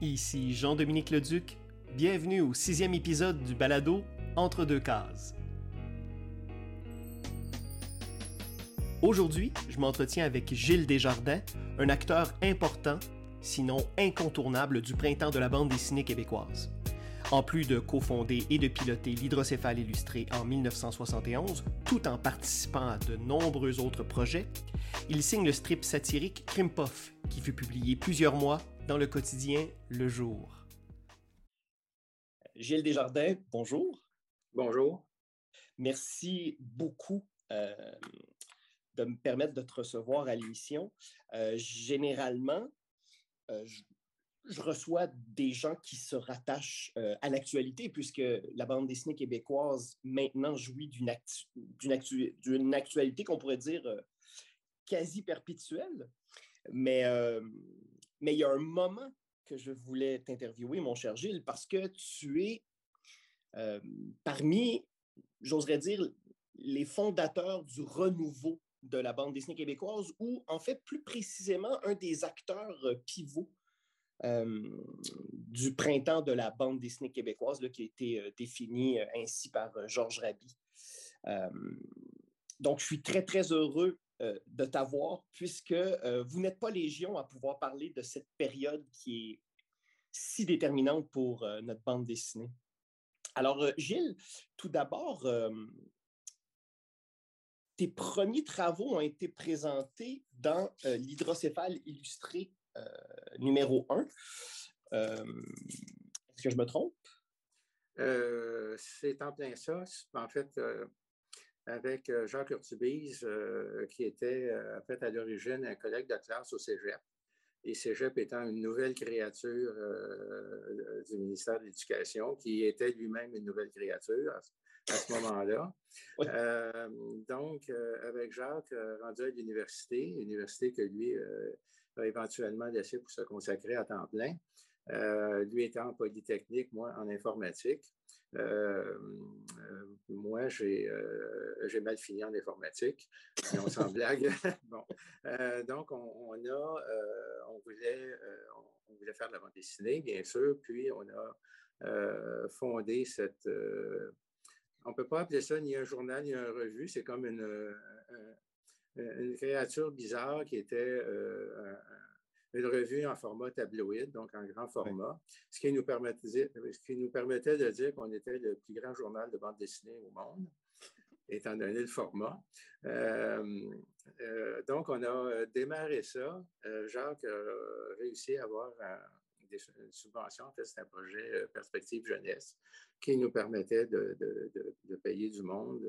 Ici Jean-Dominique Leduc. Bienvenue au sixième épisode du balado Entre deux cases. Aujourd'hui, je m'entretiens avec Gilles Desjardins, un acteur important, sinon incontournable, du printemps de la bande dessinée québécoise. En plus de cofonder et de piloter l'Hydrocéphale illustré en 1971, tout en participant à de nombreux autres projets, il signe le strip satirique Krimpoff, qui fut publié plusieurs mois dans le quotidien Le Jour. Gilles Desjardins, bonjour. Bonjour. Merci beaucoup euh, de me permettre de te recevoir à l'émission. Euh, généralement, euh, je, reçois des gens qui se rattachent à l'actualité, puisque la bande dessinée québécoise maintenant jouit d'une actualité qu'on pourrait dire quasi perpétuelle. Mais mais il y a un moment que je voulais t'interviewer, mon cher Gilles, parce que tu es euh, parmi, j'oserais dire, les fondateurs du renouveau de la bande dessinée québécoise, ou en fait plus précisément un des acteurs euh, pivots euh, du printemps de la bande dessinée québécoise, qui a été défini ainsi par Georges Raby. donc, je suis très, très heureux euh, de t'avoir, puisque euh, vous n'êtes pas légion à pouvoir parler de cette période qui est si déterminante pour euh, notre bande dessinée. Alors, Gilles, tout d'abord, tes premiers travaux ont été présentés dans l'hydrocéphale illustré numéro 1. Est-ce que je me trompe? c'est en plein ça. En fait, avec euh, Jacques Urtubise, euh, qui était euh, en fait à l'origine un collègue de classe au Cégep. Et Cégep étant une nouvelle créature du ministère de l'Éducation, qui était lui-même une nouvelle créature à, ce moment-là. donc, avec Jacques, rendu à l'université, université que lui a éventuellement laissé pour se consacrer à temps plein, lui étant en Polytechnique, moi en informatique. Euh, euh, moi, euh, j'ai mal fini en informatique, on s'en blague. bon. donc, on, a, on, voulait, on, voulait faire de la bande dessinée, bien sûr, puis on a fondé cette. on ne peut pas appeler ça ni un journal ni une revue, c'est comme une, une, créature bizarre qui était un, une revue en format tabloïd, donc en grand format, ce, qui nous permettait, ce qui nous permettait de dire qu'on était le plus grand journal de bande dessinée au monde, étant donné le format. Euh, euh, donc, on a démarré ça. Euh, Jacques a réussi à avoir des subventions. En fait, c'est un projet Perspective Jeunesse qui nous permettait de, de payer du monde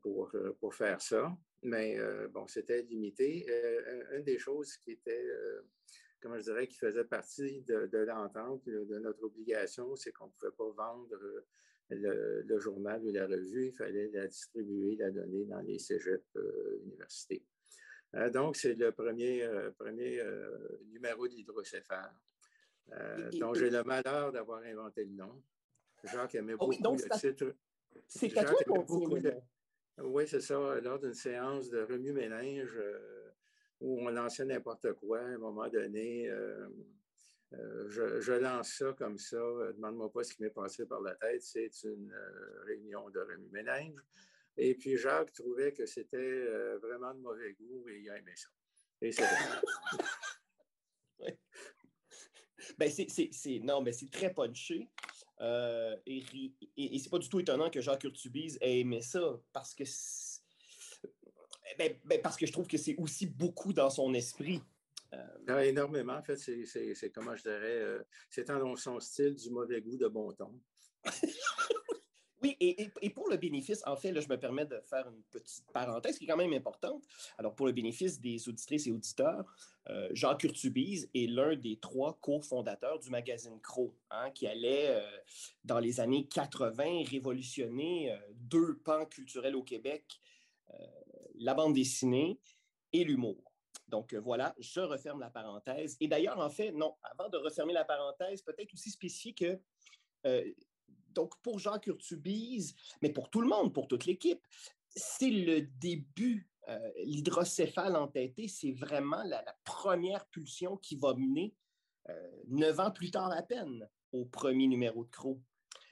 pour, pour faire ça mais euh, bon, c'était limité. Euh, une des choses qui était, euh, comment je dirais, qui faisait partie de, l'entente, de notre obligation, c'est qu'on ne pouvait pas vendre le, journal ou la revue, il fallait la distribuer, la donner dans les cégeps universités. donc, c'est le premier, premier numéro d'hydrocéphale, dont j'ai le malheur d'avoir inventé le nom. Jacques aimait beaucoup le titre. C'est à toi qu'on oui, c'est ça. Lors d'une séance de remue-ménage euh, où on lançait n'importe quoi, à un moment donné, euh, euh, je, lance ça comme ça. Demande-moi pas ce qui m'est passé par la tête. C'est une réunion de remue-ménage. Et puis Jacques trouvait que c'était vraiment de mauvais goût et il a aimé ça. C'est ben, c'est, non, mais c'est très punché. Euh, et, et, c'est pas du tout étonnant que Jacques Urtubise ait aimé ça, parce que, ben, ben, parce que je trouve que c'est aussi beaucoup dans son esprit. Euh, ah, énormément. En fait, c'est, comment je dirais, euh, c'est dans son style du mauvais goût de bon ton. Oui, et, pour le bénéfice, en fait, là, je me permets de faire une petite parenthèse qui est quand même importante. Alors, pour le bénéfice des auditrices et auditeurs, euh, Jean Curtubise est l'un des trois cofondateurs du magazine Crow, hein, qui allait, euh, dans les années 80, révolutionner euh, deux pans culturels au Québec, la bande dessinée et l'humour. Donc voilà, je referme la parenthèse. Et d'ailleurs, en fait, non, avant de refermer la parenthèse, peut-être aussi spécifier que donc, pour Jean Curtubise, mais pour tout le monde, pour toute l'équipe, c'est le début. Euh, l'hydrocéphale entêté, c'est vraiment la, première pulsion qui va mener neuf ans plus tard à peine, au premier numéro de Crow.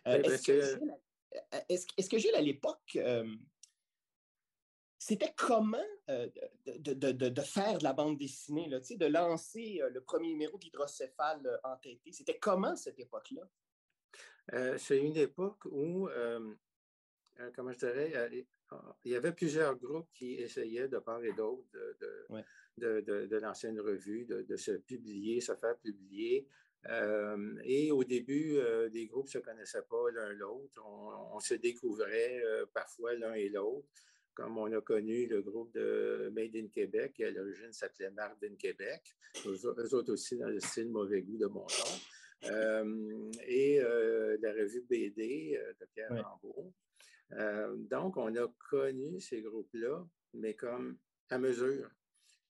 Est-ce que, Gilles, à l'époque, c'était comment de, faire de la bande dessinée, là, de lancer le premier numéro d'Hydrocéphale entêté? C'était comment cette époque-là? C'est une époque où, comment je dirais, il y avait plusieurs groupes qui essayaient de part et d'autre de, lancer une revue, de, se publier, se faire publier. Euh, et au début, euh, les groupes ne se connaissaient pas l'un l'autre. On, se découvrait euh, parfois l'un et l'autre, comme on a connu le groupe de Made in Québec, qui à l'origine s'appelait Martin Québec, eux, autres aussi dans le style mauvais goût de mon nom. Et la revue BD de Pierre Rambaud. Euh, donc, on a connu ces groupes-là, mais comme à mesure.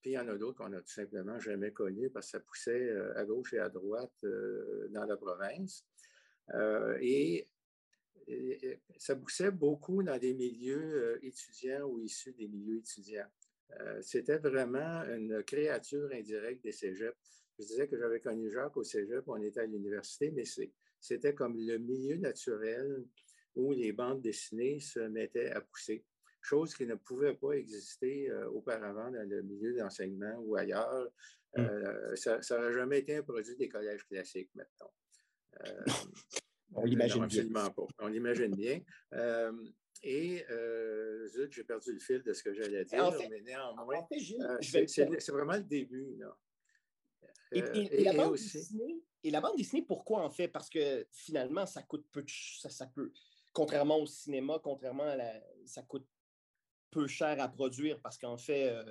Puis il y en a d'autres qu'on n'a tout simplement jamais connus parce que ça poussait euh, à gauche et à droite euh, dans la province. et, ça poussait beaucoup dans des milieux étudiants ou issus des milieux étudiants. C'était vraiment une créature indirecte des cégeps. Je disais que j'avais connu Jacques au cégep, on était à l'université, mais c'était comme le milieu naturel où les bandes dessinées se mettaient à pousser, chose qui ne pouvait pas exister euh, auparavant dans le milieu d'enseignement ou ailleurs. Hmm. Euh, ça n'aurait jamais été un produit des collèges classiques, mettons. Euh, on l'imagine bien. Pas. On l'imagine bien. et zut, j'ai perdu le fil de ce que j'allais dire, mais néanmoins, c'est vraiment le début. Là. Et, la bande dessinée, et, la bande dessinée, pourquoi en fait? Parce que finalement, ça coûte peu de, ça, ça peut, contrairement au cinéma, contrairement à la. Ça coûte peu cher à produire parce qu'en fait, euh,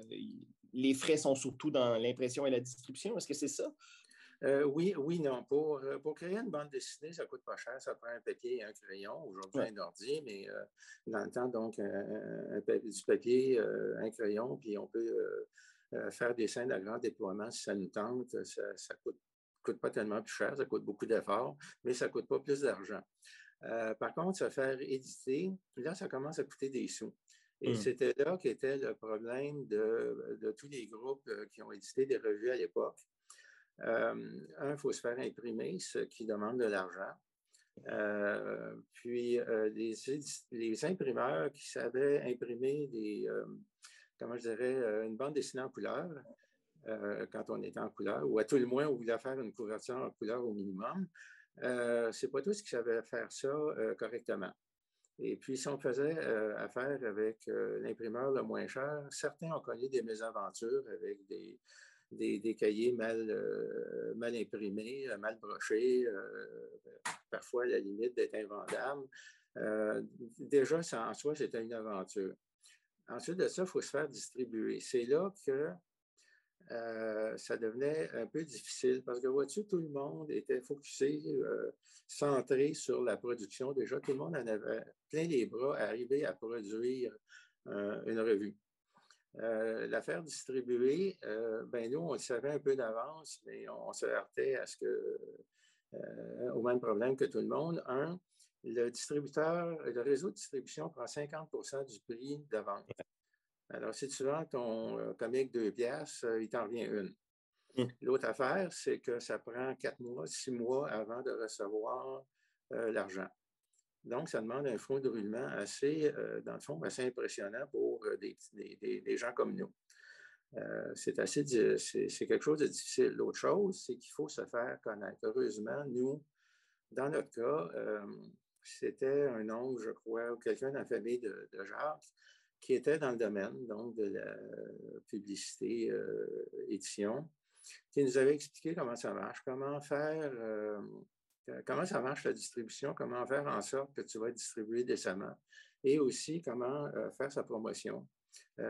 les frais sont surtout dans l'impression et la distribution. Est-ce que c'est ça? Euh, oui, oui, non. Pour, euh, pour, créer une bande dessinée, ça coûte pas cher. Ça prend un papier et un crayon. Aujourd'hui, un ordi, mais dans le temps, donc, du papier, un crayon, puis on peut faire des scènes à grand déploiement si ça nous tente. Ça ne coûte, coûte, pas tellement plus cher. Ça coûte beaucoup d'efforts, mais ça ne coûte pas plus d'argent. Euh, par contre, se faire éditer, là, ça commence à coûter des sous. Et hmm. c'était là qu'était le problème de, tous les groupes euh, qui ont édité des revues à l'époque. Euh, un, il faut se faire imprimer, ce qui demande de l'argent. puis les, imprimeurs qui savaient imprimer des, comment je dirais, une bande dessinée en couleur, quand on était en couleur, ou à tout le moins, on voulait faire une couverture en couleur au minimum, euh, c'est pas tous qui savaient faire ça euh, correctement. Et puis, si on faisait euh, affaire avec l'imprimeur le moins cher, certains ont connu des mésaventures avec des, des, cahiers mal, mal imprimés, mal brochés, parfois à la limite d'être invendables. déjà, ça, en soi, c'était une aventure. Ensuite de ça, il faut se faire distribuer. C'est là que euh, ça devenait un peu difficile parce que, vois-tu, tout le monde était focusé, euh, centré sur la production. Déjà, tout le monde en avait plein les bras à arriver à produire euh, une revue. la faire distribuer, ben nous, on le savait un peu d'avance, mais on, se heurtait à ce que, au même problème que tout le monde. Un, le distributeur, le réseau de distribution prend 50% du prix de vente. Alors, si tu vends ton euh, comique deux pièces, euh, il t'en revient une. Hum. L'autre affaire, c'est que ça prend quatre mois, six mois avant de recevoir euh, l'argent. Donc, ça demande un fonds de roulement assez, dans le fond, assez impressionnant pour des, gens comme nous. c'est assez, c'est quelque chose de difficile. L'autre chose, c'est qu'il faut se faire connaître. Heureusement, nous, dans notre cas, c'était un oncle, je crois, ou quelqu'un dans la famille de, de Jacques, qui était dans le domaine donc, de la publicité euh, édition, qui nous avait expliqué comment ça marche, comment faire, euh, comment ça marche la distribution, comment faire en sorte que tu vas distribuer décemment, et aussi comment euh, faire sa promotion,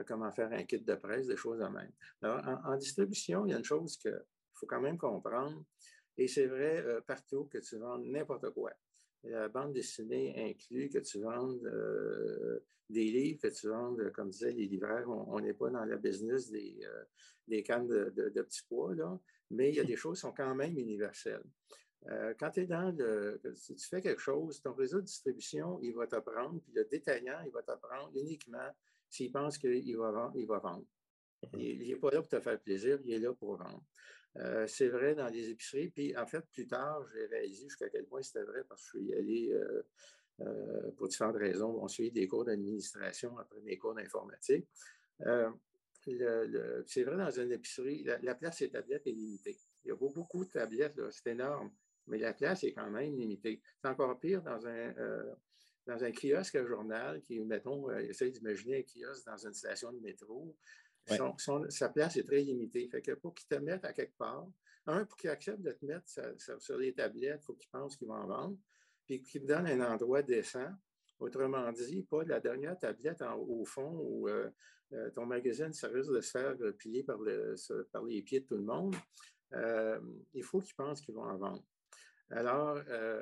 comment faire un kit de presse, des choses en même. Alors, en, distribution, il y a une chose qu'il faut quand même comprendre, et c'est vrai partout que tu vends n'importe quoi la bande dessinée inclut que tu vendes euh, des livres, que tu vendes, comme disait les libraires, on n'est pas dans la business des, euh, des cannes de, petits pois, là, mais il y a des choses qui sont quand même universelles. Euh, quand tu es dans le. Si tu fais quelque chose, ton réseau de distribution, il va t'apprendre, puis le détaillant, il va t'apprendre uniquement s'il pense qu'il va, il va vendre. Mhm. Il n'est pas là pour te faire plaisir, il est là pour vendre. Euh, c'est vrai dans les épiceries. Puis, en fait, plus tard, j'ai réalisé jusqu'à quel point c'était vrai parce que je suis allé, euh, euh, pour différentes raisons, on suit des cours d'administration après mes cours d'informatique. c'est vrai dans une épicerie, la, place des tablettes est limitée. Il y a beaucoup de tablettes, c'est énorme, mais la place est quand même limitée. C'est encore pire dans un, dans un kiosque journal qui, mettons, essaye d'imaginer un kiosque dans une station de métro sa place est très limitée. Pour qu'il te mette à quelque part, un, pour qu'il accepte de te mettre sur les tablettes, il faut qu'il pense qu'il va en vendre, puis qu'il te donne un endroit décent. Autrement dit, pas la dernière tablette au fond où euh, euh, ton magazine, ça risque de se faire plier par, les pieds de tout le monde. Euh, il faut qu'il pense qu'il va en vendre. Alors,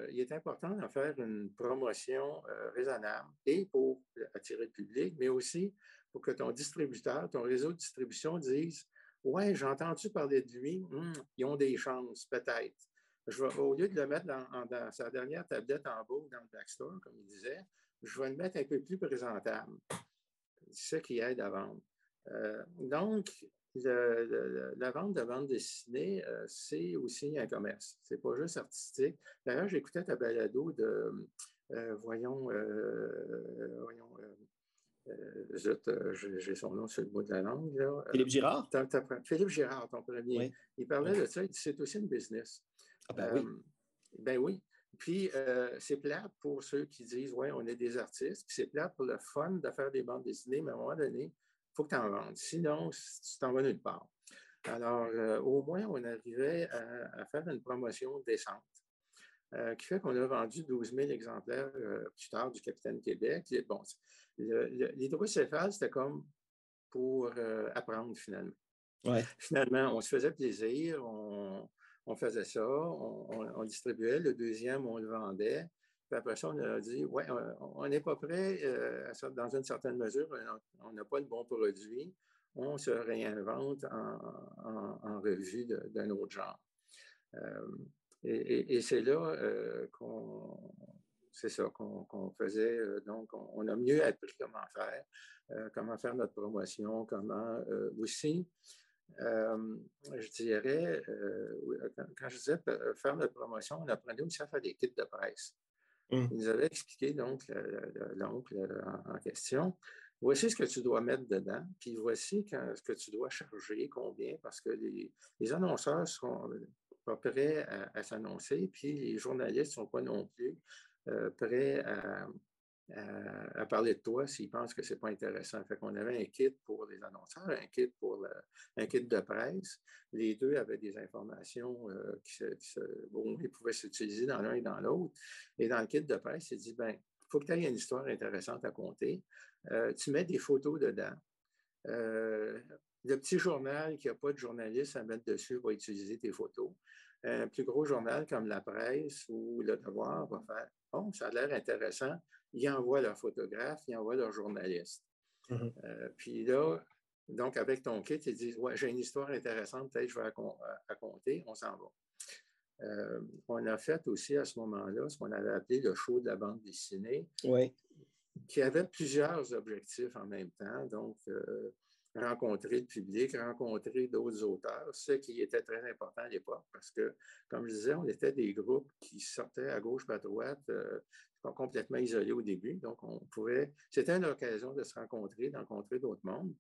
il est important d'en faire une promotion raisonnable et pour attirer le public, mais aussi pour que ton distributeur, ton réseau de distribution dise Ouais, j'ai entendu parler de lui, hmm, ils ont des chances, peut-être. au lieu de le mettre dans, sa dernière tablette en bas dans le backstore, comme il disait, je vais le mettre un peu plus présentable. C'est ça qui aide à vendre. Euh, donc, la vente de bande dessinée, euh, c'est aussi un commerce. Ce n'est pas juste artistique. D'ailleurs, j'écoutais ta balado de, euh, voyons, voyons euh, j'ai son nom sur le bout de la langue. Là. Philippe Girard? Philippe Girard, ton premier. Il parlait de ça, c'est aussi une business. Ah ben oui. Euh, ben oui. Puis, euh, c'est plate pour ceux qui disent, ouais, on est des artistes. Puis, c'est plate pour le fun de faire des bandes dessinées, mais à un moment donné, il faut que tu en vendes. Sinon, tu t'en vas nulle part. Alors, au moins, on arrivait à, faire une promotion décente. Qui fait qu'on a vendu 12 000 exemplaires plus tard du Capitaine Québec. bon, L'hydrocéphale, c'était comme pour euh, apprendre finalement. Finalement, on se faisait plaisir, on, faisait ça, on, distribuait. Le deuxième, on le vendait. Puis après ça, on a dit, ouais, on n'est pas prêt, euh, dans une certaine mesure, on n'a pas le bon produit. On se réinvente en, revue d'un autre genre. Euh, et c'est là qu'on c'est ça qu'on faisait. Euh, donc, on, a mieux appris comment faire, euh, comment faire notre promotion, comment euh, aussi, je dirais, quand, je disais faire notre promotion, on apprenait aussi à faire des kits de presse. Mmh. Il nous avait expliqué, donc, l'oncle en, question, voici ce que tu dois mettre dedans, puis voici ce que tu dois charger, combien, parce que les, annonceurs sont pas prêts à, s'annoncer, puis les journalistes ne sont pas non plus. Euh, prêt à, parler de toi s'ils pensent que ce n'est pas intéressant. Fait avait un kit pour les annonceurs, un kit pour un kit de presse. Les deux avaient des informations euh, qui, pouvaient s'utiliser dans l'un et dans l'autre. Et dans le kit de presse, il dit, ben, il faut que tu aies une histoire intéressante à compter. Euh, tu mets des photos dedans. Le petit journal qui n'a pas de journaliste à mettre dessus va utiliser tes photos. Un plus gros journal comme La Presse ou Le Devoir va faire Bon, ça a l'air intéressant. Ils envoient leur photographe, ils envoient leur journaliste. Mm-hmm. Euh, puis là, donc avec ton kit, ils disent Ouais, j'ai une histoire intéressante, peut-être je vais raconter, on s'en va. Euh, on a fait aussi à ce moment-là ce qu'on avait appelé le show de la bande dessinée, qui avait plusieurs objectifs en même temps. Donc, euh, rencontrer le public, rencontrer d'autres auteurs, ce qui était très important à l'époque parce que, comme je disais, on était des groupes qui sortaient à gauche, à droite, euh, complètement isolés au début. Donc, on pouvait, c'était une occasion de se rencontrer, de rencontrer d'autres mondes,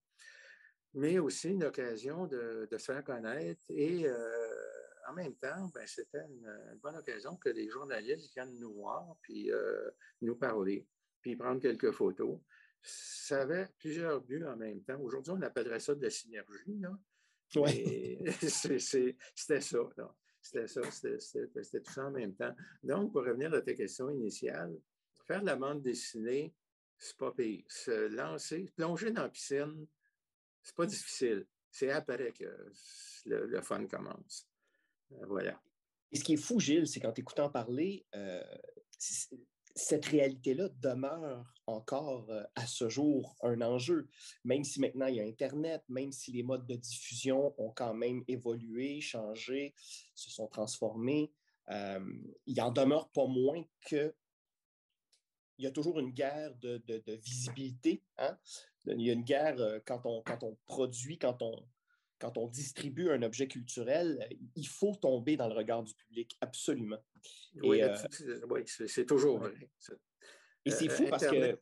mais aussi une occasion de, se faire connaître et euh, en même temps, ben, c'était une, bonne occasion que les journalistes viennent nous voir puis euh, nous parler, puis prendre quelques photos ça avait plusieurs buts en même temps. Aujourd'hui, on appellerait ça de la synergie. Là. c'était ça. C'était ça, c'était tout ça en même temps. Donc, pour revenir à ta question initiale, faire de la bande dessinée, c'est pas pire. Se lancer, plonger dans la piscine, c'est pas difficile. C'est après que le, fun commence. Euh, voilà. Et ce qui est fou, Gilles, c'est qu'en t'écoutant parler, euh, cette réalité-là demeure encore euh, à ce jour un enjeu, même si maintenant il y a Internet, même si les modes de diffusion ont quand même évolué, changé, se sont transformés, euh, il en demeure pas moins que il y a toujours une guerre de, visibilité. Hein? Il y a une guerre quand, on, quand on produit, quand on distribue un objet culturel, il faut tomber dans le regard du public, absolument. Oui, c'est toujours vrai. Et c'est fou parce que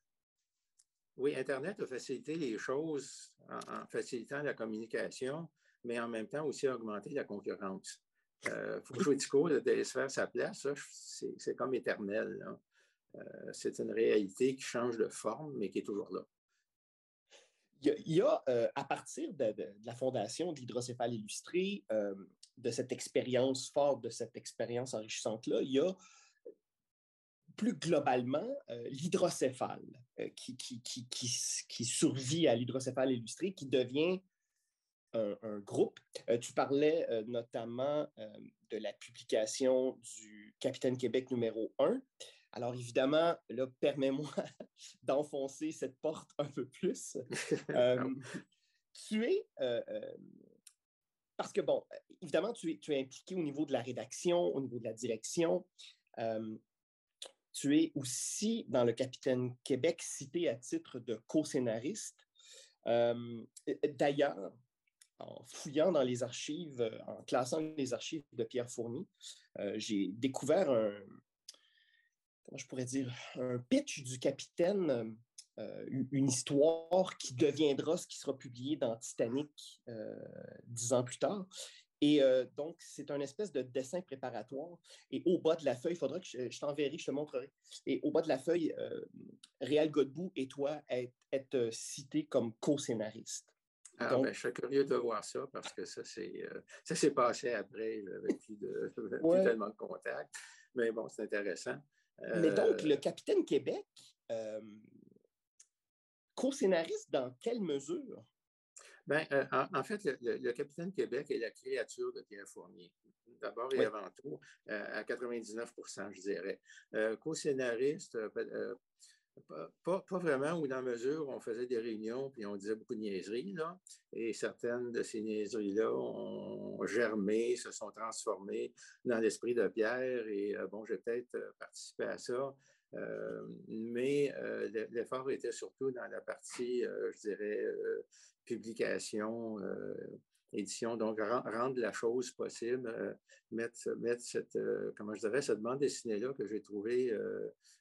oui, Internet a facilité les choses en, facilitant la communication, mais en même temps aussi augmenté la concurrence. Il euh, faut jouer Tico de faire sa place, c'est comme éternel. Euh, c'est une réalité qui change de forme, mais qui est toujours là. Il y a, euh, à partir de, la fondation d'Hydrocéphale illustré, de cette expérience forte, de cette expérience enrichissante-là, il y a plus globalement, euh, l'hydrocéphale euh, qui, survit à l'hydrocéphale illustré, qui devient un, groupe. Euh, tu parlais notamment de la publication du Capitaine Québec numéro 1. Alors évidemment, là, permets-moi d'enfoncer cette porte un peu plus. tu es parce que, bon, évidemment, tu es, tu es, impliqué au niveau de la rédaction, au niveau de la direction. Tu es aussi dans le Capitaine Québec cité à titre de co-scénariste. Euh, d'ailleurs, en fouillant dans les archives, euh, en classant les archives de Pierre Fournier, euh, j'ai découvert un, comment je pourrais dire, un pitch du capitaine, une histoire qui deviendra ce qui sera publié dans Titanic dix ans plus tard. Et euh, donc, c'est un espèce de dessin préparatoire. Et au bas de la feuille, il faudra que je, t'enverrai, je te montrerai. Et au bas de la feuille, euh, Réal Godbout et toi êtes, euh, cités comme co-scénaristes. Ah, ben, je suis curieux de voir ça parce que ça, c'est, ça s'est passé après avec plus, de, tellement de contacts. Mais bon, c'est intéressant. Mais donc, le Capitaine Québec, co-scénariste dans quelle mesure? Bien, euh, en, fait, le, Capitaine Québec est la créature de Pierre Fournier. D'abord et avant tout, euh, à 99% je dirais. Euh, co-scénariste, pas, vraiment, ou dans mesure où on faisait des réunions puis on disait beaucoup de niaiseries, là, et certaines de ces niaiseries-là ont germé, se sont transformées dans l'esprit de Pierre, et bon, j'ai peut-être participé à ça. mais l'effort était surtout dans la partie, je dirais, publication, euh, édition. Donc, rendre la chose possible, euh, mettre, cette, euh, comment je dirais, cette bande dessinée-là que j'ai trouvée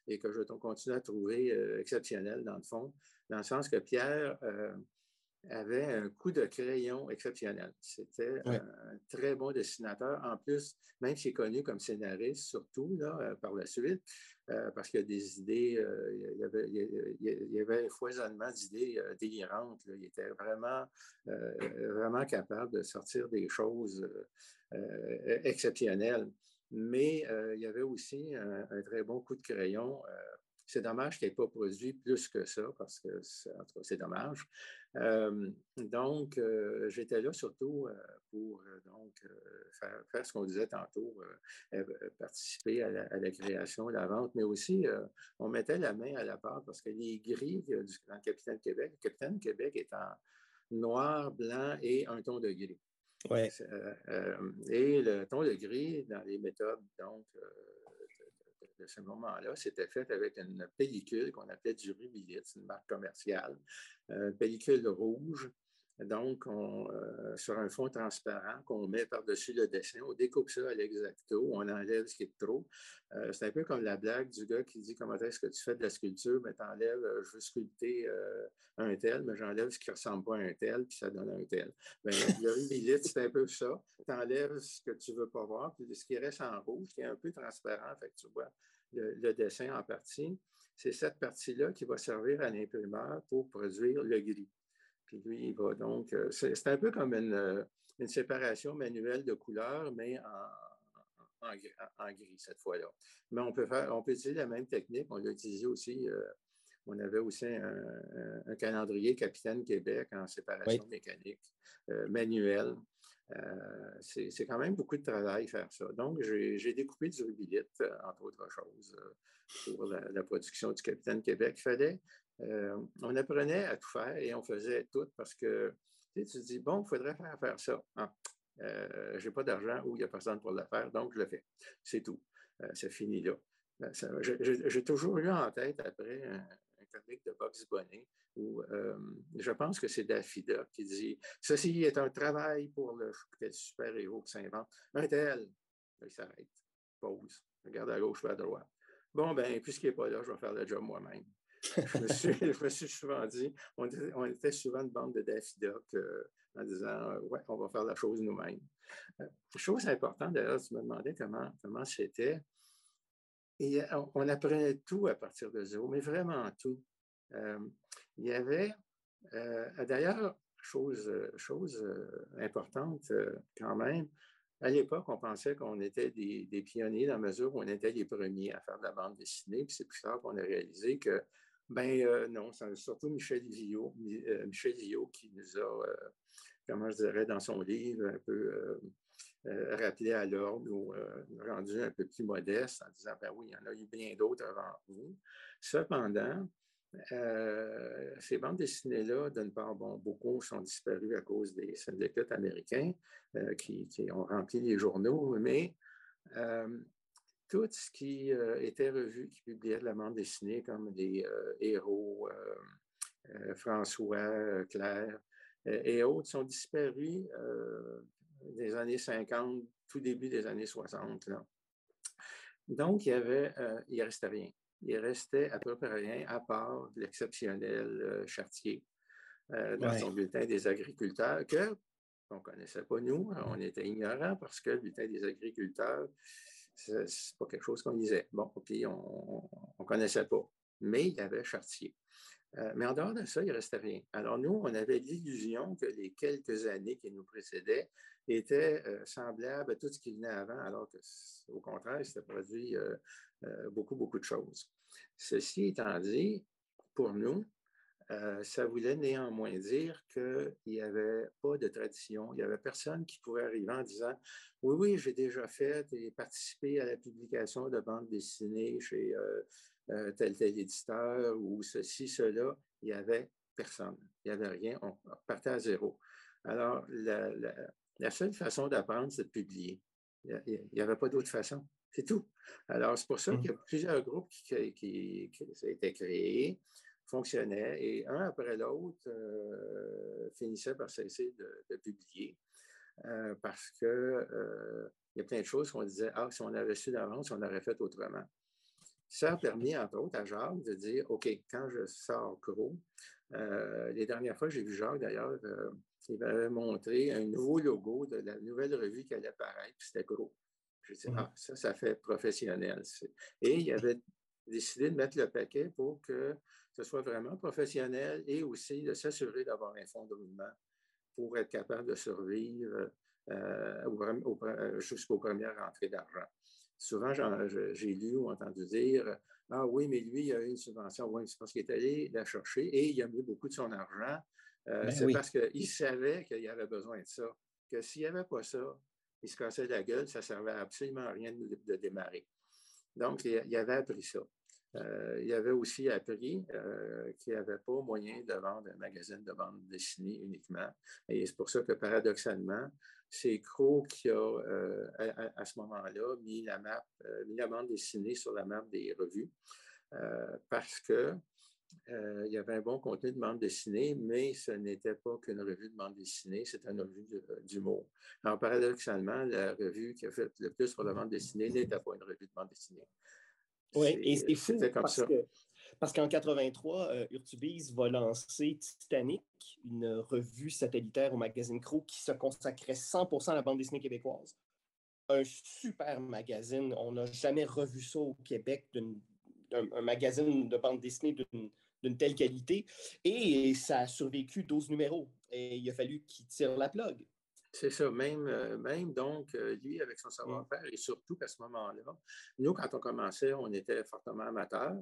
et que je continue à trouver exceptionnelle, dans le fond, dans le sens que Pierre avait un coup de crayon exceptionnel. C'était un très bon dessinateur. En plus, même s'il est connu comme scénariste, surtout là, par la suite, euh, parce qu'il y a des idées, euh, il, y avait, il, y avait, un foisonnement d'idées euh, délirantes. Il était vraiment, vraiment capable de sortir des choses exceptionnelles. Mais il y avait aussi un, un, très bon coup de crayon c'est dommage qu'il n'ait pas produit plus que ça, parce que c'est dommage. Euh, donc, euh, j'étais là surtout euh, pour donc, faire, ce qu'on disait tantôt, participer à la, création, à la vente, mais aussi on mettait la main à la part parce que les grilles du, dans le Capitaine Québec, le Capitaine Québec est en noir, blanc et un ton de gris. Ouais. et le ton de gris dans les méthodes, donc, de ce moment-là, c'était fait avec une pellicule qu'on appelait du rubilite, une marque commerciale, euh, pellicule rouge. Donc, euh, sur un fond transparent qu'on met par-dessus le dessin, on découpe ça à l'exacto, on enlève ce qui est trop. Euh, c'est un peu comme la blague du gars qui dit comment est-ce que tu fais de la sculpture, mais tu enlèves, je veux sculpter un tel, mais j'enlève ce qui ressemble pas à un tel, puis ça donne un tel. Bien, le c'est un peu ça. Tu enlèves ce que tu veux pas voir, puis ce qui reste en rouge, qui est un peu transparent, fait que tu vois le, dessin en partie, c'est cette partie-là qui va servir à l'imprimeur pour produire le gris. Puis lui, il va donc. Euh, c'est un peu comme euh, une, séparation manuelle de couleurs, mais en, en, gris cette fois-là. Mais on peut, faire, on peut utiliser la même technique. On l'a utilisé aussi. Euh, on avait aussi un, calendrier Capitaine Québec en séparation mécanique manuelle. Euh, c'est quand même beaucoup de travail faire ça. Donc, j'ai découpé du rubilite, euh, entre autres choses, pour la, production du Capitaine Québec. Il fallait, on apprenait à tout faire et on faisait tout parce que tu, te dis, bon, il faudrait faire, faire ça. Ah, je n'ai pas d'argent ou il n'y a personne pour le faire, donc je le fais. C'est tout. c'est fini là. J'ai toujours eu en tête après un, comique de Bugs Bunny où je pense que c'est Daffy Duck qui dit Ceci est un travail pour le super-héros qui s'invente. Un tel, il s'arrête, pause, regarde à gauche, à droite. Bon, ben, puisqu'il n'est pas là, je vais faire le job moi-même. je, me suis, souvent dit, on était, souvent une bande de Daffy Duck euh, en disant, euh, ouais, on va faire la chose nous-mêmes. Euh, chose importante, d'ailleurs, tu me demandais comment, comment c'était. Et on, apprenait tout à partir de zéro, mais vraiment tout. il y avait, d'ailleurs, chose, chose importante quand même, à l'époque, on pensait qu'on était des, pionniers dans la mesure où on était les premiers à faire de la bande dessinée. Puis c'est plus tard qu'on a réalisé que, ben euh, non, c'est surtout Michel Villot, euh, Michel qui nous a, euh, comment je dirais, dans son livre, un peu rappelé à l'ordre ou rendu un peu plus modeste en disant, ben oui, il y en a eu bien d'autres avant vous. Cependant, ces bandes dessinées-là, d'une part, bon, beaucoup sont disparues à cause des syndicats américains qui, ont rempli les journaux, mais tout ce qui était revu, qui publiait de la bande dessinée, comme des héros, François, Claire et autres, sont disparus des années 50, tout début des années 60. Donc, il y avait, il restait rien il restait à peu près rien à part l'exceptionnel euh, Chartier euh, dans son bulletin des agriculteurs que on ne connaissait pas nous, on était ignorants parce que le bulletin des agriculteurs, ce n'est pas quelque chose qu'on lisait. Bon, puis on ne connaissait pas. Mais il y avait Chartier. Euh, mais en dehors de ça, il ne restait rien. Alors nous, on avait l'illusion que les quelques années qui nous précédaient étaient semblables à tout ce qui venait avant, alors qu'au contraire, c'était produit euh, beaucoup, beaucoup de choses. Ceci étant dit, pour nous, euh, ça voulait néanmoins dire qu'il n'y avait pas de tradition. Il n'y avait personne qui pouvait arriver en disant Oui, oui, j'ai déjà fait et participé à la publication de bandes dessinées chez euh, tel tel éditeur ou ceci, cela. Il n'y avait personne. Il n'y avait rien. On partait à zéro. Alors, la seule façon d'apprendre, c'est de publier. Il n'y avait pas d'autre façon. C'est tout. Alors, c'est pour ça qu'il y a mmh. plusieurs groupes qui, qui, été créés, fonctionnaient, et un après l'autre euh, finissait par cesser de, publier. Euh, parce que euh, il y a plein de choses qu'on disait, ah, si on avait su d'avance, on aurait fait autrement. Ça a permis, entre autres, à Jacques de dire, OK, quand je sors gros, les dernières fois, j'ai vu Jacques, d'ailleurs, il m'avait montré un nouveau logo de la nouvelle revue qui allait apparaître, c'était gros. Je dis, ah, ça, ça fait professionnel. Et il avait décidé de mettre le paquet pour que ce soit vraiment professionnel et aussi de s'assurer d'avoir un fonds de roulement pour être capable de survivre euh, euh, jusqu'aux premières rentrées d'argent. Souvent, j'ai lu ou entendu dire Ah oui, mais lui, il a eu une subvention. Oui, c'est parce qu'il est allé la chercher et il a mis beaucoup de son argent. Euh, ben c'est parce qu'il savait qu'il avait besoin de ça. Que s'il n'y avait pas ça, il se cassait la gueule, ça ne servait absolument à rien de, démarrer. Donc, il, avait appris ça. Euh, il avait aussi appris euh, qu'il n'y avait pas moyen de vendre un magazine de bande dessinée uniquement. Et c'est pour ça que, paradoxalement, c'est Crow qui a, euh, à, ce moment-là, mis la, bande dessinée sur la map des revues parce que il y avait un bon contenu de bande dessinée, mais ce n'était pas qu'une revue de bande dessinée, c'était une revue d'humour. Alors, paradoxalement, la revue qui a fait le plus sur la bande dessinée n'était pas une revue de bande dessinée. Oui, et c'est fou comme parce ça. parce qu'en 83, euh, Urtubise va lancer Titanic, une revue satellitaire au magazine Crow qui se consacrait 100% à la bande dessinée québécoise. Un super magazine. On n'a jamais revu ça au Québec un, magazine de bande dessinée d'une telle qualité. Et ça a survécu 12 numéros. Et il a fallu qu'il tire la plug. C'est ça, même, euh, même donc, euh, lui, avec son savoir-faire, et surtout à ce moment-là, nous, quand on commençait, on était fortement amateurs,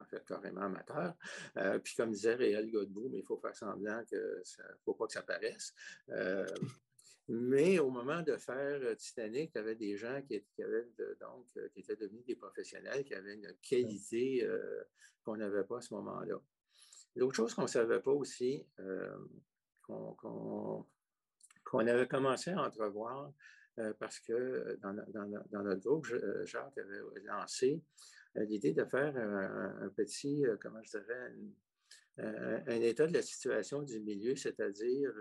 en fait, carrément amateurs. Euh, puis, comme disait Réal Godbout, mais il faut faire semblant que ne faut pas que ça paraisse. Mais au moment de faire euh, Titanic, il y avait des gens qui, avaient donc, euh, qui étaient devenus des professionnels, qui avaient une qualité euh, qu'on n'avait pas à ce moment-là. L'autre chose qu'on ne savait pas aussi, qu'on avait commencé à entrevoir, parce que dans, dans, notre groupe, Jacques avait lancé l'idée de faire un, petit, comment je dirais, un état de la situation du milieu, c'est-à-dire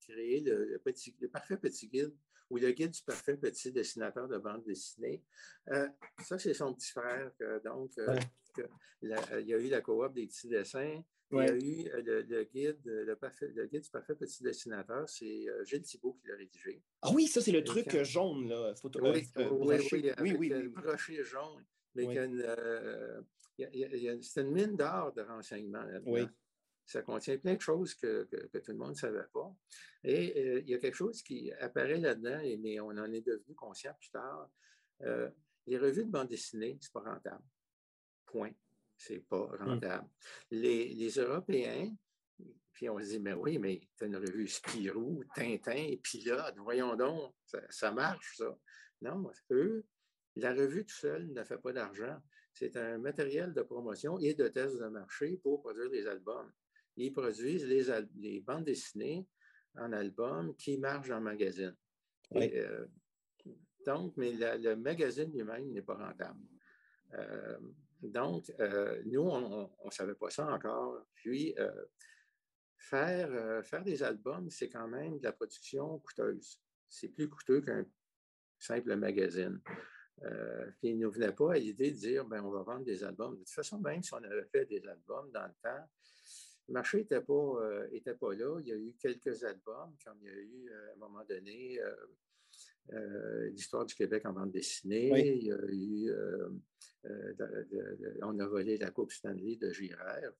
créer le, petit, le parfait petit guide ou le guide du parfait petit dessinateur de bande dessinée. ça, c'est son petit frère. donc, il y a eu la coop des petits dessins. Il y a eu le, guide, le, guide du parfait petit dessinateur, c'est Gilles Thibault qui l'a rédigé. Ah oui, ça, c'est le truc jaune, là. Photo, oui, oui, oui, oui, le brochet jaune. Mais c'est une mine d'art de renseignements là-dedans. Ça contient plein de choses que, tout le monde ne savait pas. Et euh, il y a quelque chose qui apparaît là-dedans, mais on en est devenu conscient plus tard. Euh, les revues de bande dessinée, ce n'est pas rentable. Point. Ce n'est pas hmm. rentable. Les, Européens, puis on se dit, mais oui, mais tu as une revue Spirou, Tintin, Pilote, voyons donc, ça, marche, ça. Non, eux, la revue tout seul ne fait pas d'argent. C'est un matériel de promotion et de test de marché pour produire des albums ils produisent les, bandes dessinées en album qui marchent en magazine. Euh, donc, mais le magazine lui-même n'est pas rentable. Euh, donc, euh, nous, on ne savait pas ça encore. Puis, faire, faire des albums, c'est quand même de la production coûteuse. C'est plus coûteux qu'un simple magazine. puis, il ne nous venait pas à l'idée de dire, ben, on va vendre des albums. De toute façon, même si on avait fait des albums dans le temps, le marché n'était pas, euh, pas là. Il y a eu quelques albums, comme il y a eu euh, à un moment donné euh, l'histoire du Québec en bande dessinée. Il y a eu, on a volé la Coupe Stanley de Girard,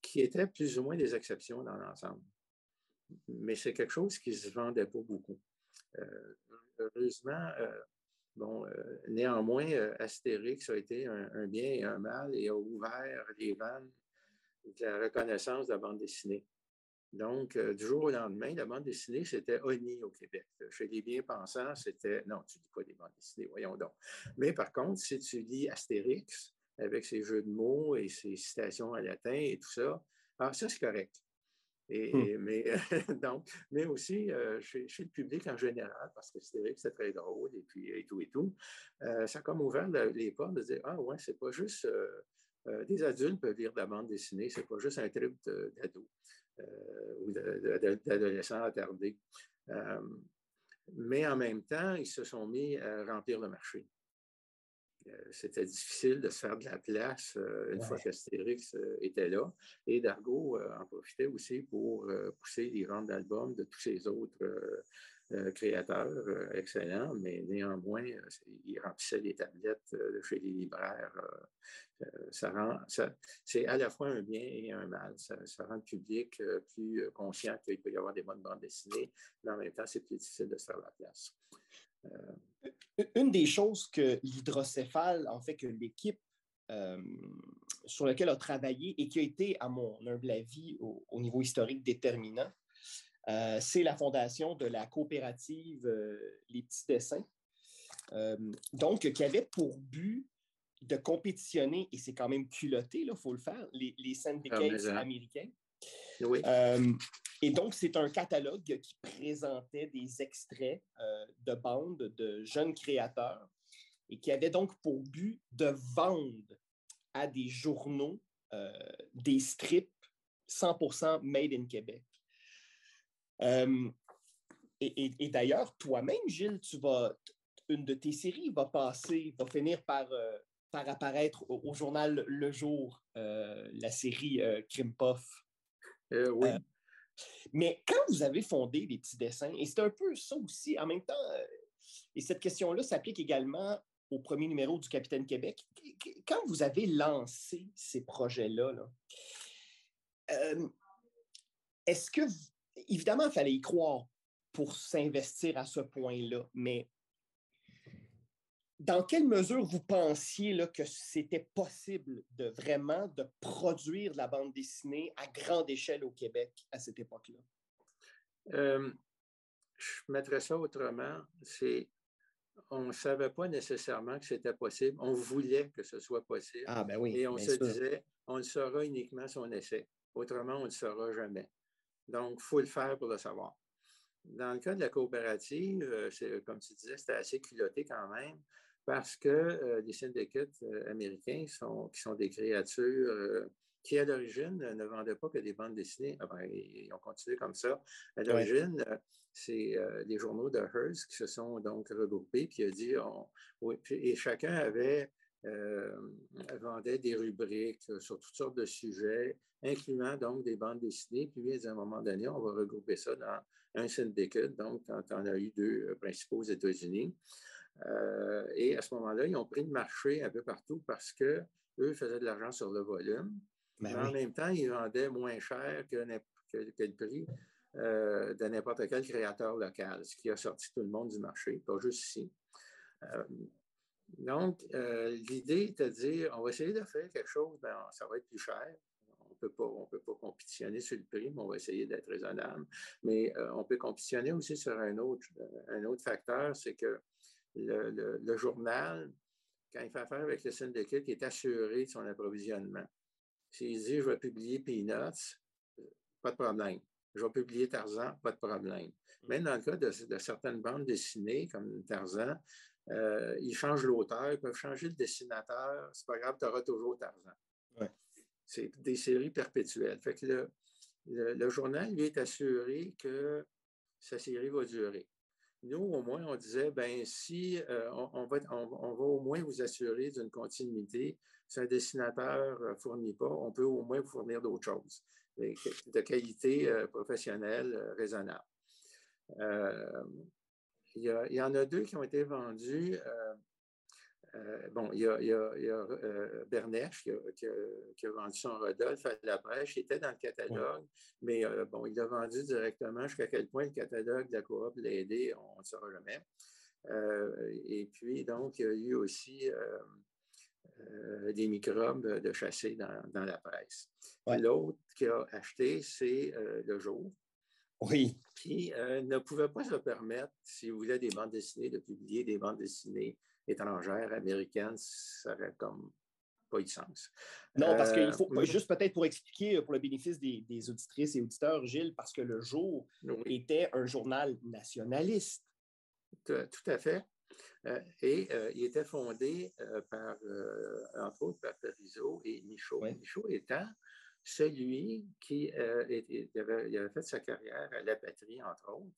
qui était plus ou moins des exceptions dans l'ensemble. Mais c'est quelque chose qui ne se vendait pas beaucoup. heureusement, Bon, néanmoins, Astérix a été un, un, bien et un mal et a ouvert les vannes de la reconnaissance de la bande dessinée. Donc, euh, du jour au lendemain, la bande dessinée, c'était Oni au Québec. Chez les bien-pensants, c'était. Non, tu ne dis pas des bandes dessinées, voyons donc. Mais par contre, si tu lis Astérix, avec ses jeux de mots et ses citations en latin et tout ça, ah, ça, c'est correct. Et, hmm. mais, donc, mais aussi euh, chez, le public en général, parce que Astérix, c'est très drôle et puis et tout et tout, euh, ça a comme ouvert les portes de dire Ah, ouais, c'est pas juste euh, des adultes peuvent lire de la bande dessinée, ce n'est pas juste un trip d'ados euh, ou d'adolescents attardés. Euh, mais en même temps, ils se sont mis à remplir le marché. C'était difficile de se faire de la place une fois qu'Astérix était là. Et Dargo en profitait aussi pour pousser les ventes d'albums de tous ces autres euh, créateur euh, excellent, mais néanmoins, euh, il remplissait les tablettes chez les libraires. ça rend, c'est à la fois un bien et un mal. Ça, rend le public plus conscient qu'il peut y avoir des bonnes bandes dessinées, mais en même temps, c'est plus difficile de se faire la place. Une des choses que l'hydrocéphale, en fait, que l'équipe sur laquelle a travaillé et qui a été, à mon humble avis, au niveau historique déterminant, euh, c'est la fondation de la coopérative euh, Les Petits Dessins, euh, donc qui avait pour but de compétitionner, et c'est quand même culotté, il faut le faire, les, les syndicats ah, américains. et donc, c'est un catalogue qui présentait des extraits de bandes de jeunes créateurs et qui avait donc pour but de vendre à des journaux des strips 100% made in Québec. Euh, et, d'ailleurs, toi-même, Gilles, tu vas, une de tes séries va passer, va finir par, euh, par apparaître au, journal Le Jour, euh, la série Crime oui. mais quand vous avez fondé les petits dessins, et c'est un peu ça aussi, en même temps, et cette question-là s'applique également au premier numéro du Capitaine Québec, quand vous avez lancé ces projets-là, là, est-ce que évidemment, il fallait y croire pour s'investir à ce point-là, mais dans quelle mesure vous pensiez là, que c'était possible de vraiment de produire de la bande dessinée à grande échelle au Québec à cette époque-là? Euh, je mettrais ça autrement. C'est on ne savait pas nécessairement que c'était possible. On voulait que ce soit possible. Ah, ben oui, et on se disait, on le saura uniquement si on essaie. Autrement, on ne le saura jamais. Donc, il faut le faire pour le savoir. dans le cas de la coopérative, comme tu disais, c'était assez culotté quand même parce que les syndicats américains sont, qui sont des créatures qui, à l'origine, ne vendaient pas que des bandes dessinées. Ah ben, ils ont continué comme ça. À l'origine, c'est les journaux de Hearst qui se sont donc regroupés, puis a dit, et chacun avait euh, vendait des rubriques sur toutes sortes de sujets, incluant donc des bandes dessinées. Puis, à un moment donné, on va regrouper ça dans un syndicat. Donc, on a eu deux euh, principaux aux États-Unis. Euh, et à ce moment-là, ils ont pris le marché un peu partout parce qu'eux faisaient de l'argent sur le volume. Ben mais en même temps, ils vendaient moins cher que, le prix de n'importe quel créateur local, ce qui a sorti tout le monde du marché, pas juste ici. Donc, euh, l'idée est de dire, on va essayer de faire quelque chose, ben, ça va être plus cher. On peut pas, on peut pas compétitionner sur le prix, mais on va essayer d'être raisonnable. Mais euh, on peut compétitionner aussi sur un autre, euh, un autre facteur, c'est que le, journal, quand il fait affaire avec le syndicat qui est assuré de son approvisionnement, s'il dit, je vais publier Peanuts, pas de problème. Je vais publier Tarzan, pas de problème. Même dans le cas de, de certaines bandes dessinées, comme Tarzan, euh, ils changent l'auteur, ils peuvent changer le dessinateur. C'est pas grave, tu auras toujours Tarzan. C'est des séries perpétuelles. Fait que le, journal, lui, est assuré que sa série va durer. Nous, au moins, on disait, ben si euh, on, va, on, va, au moins vous assurer d'une continuité. Si un dessinateur ne fournit pas, on peut au moins vous fournir d'autres choses, de qualité euh, professionnelle raisonnable. Il y, en a deux qui ont été vendus. Euh, euh, bon, il y a, euh, Bernèche qui a, vendu son Rodolphe à la presse. Il était dans le catalogue, mais bon, il l'a vendu directement. Jusqu'à quel point le catalogue de la coop l'a aidé, on ne saura jamais. et puis, donc, il y a eu aussi des microbes de chasser dans, la presse. L'autre qui a acheté, c'est Le Jour. Oui. Puis euh, ne pouvait pas se permettre, si vous voulez, des bandes dessinées, de publier des bandes dessinées étrangères, américaines, ça aurait comme pas eu de sens. Non, parce qu'il faut, euh, juste peut-être pour expliquer, pour le bénéfice des, auditrices et auditeurs, Gilles, parce que le jour était un journal nationaliste. Tout, à fait. Euh, et il était fondé par, entre autres, par Parizeau et Michaud. Michaud étant celui qui euh, avait, fait sa carrière à la patrie, entre autres,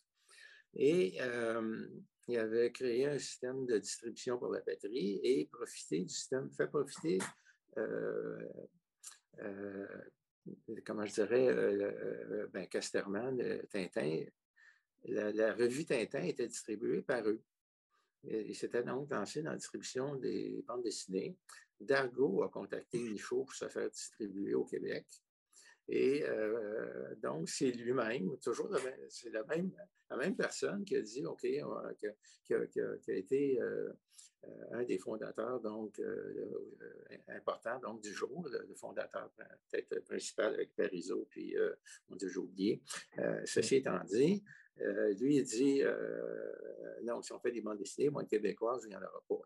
et euh, il avait créé un système de distribution pour la patrie et profité du système, fait profiter, euh, comment je dirais, ben, Casterman, Tintin, la, revue Tintin était distribuée par eux. Il s'était donc lancé dans la distribution des bandes dessinées. Dargo a contacté Michaud pour se faire distribuer au Québec. Et euh, donc, c'est lui-même, toujours c'est la même, la même personne qui a dit, OK, qui, a, été euh, euh, un des fondateurs, donc, important, donc, du jour, le, fondateur peut-être principal avec Parizeau, puis, on dit, j'ai oublié. ceci étant dit, lui, il dit, non, si on fait des bandes dessinées, moi, québécoise, il n'y en aura pas.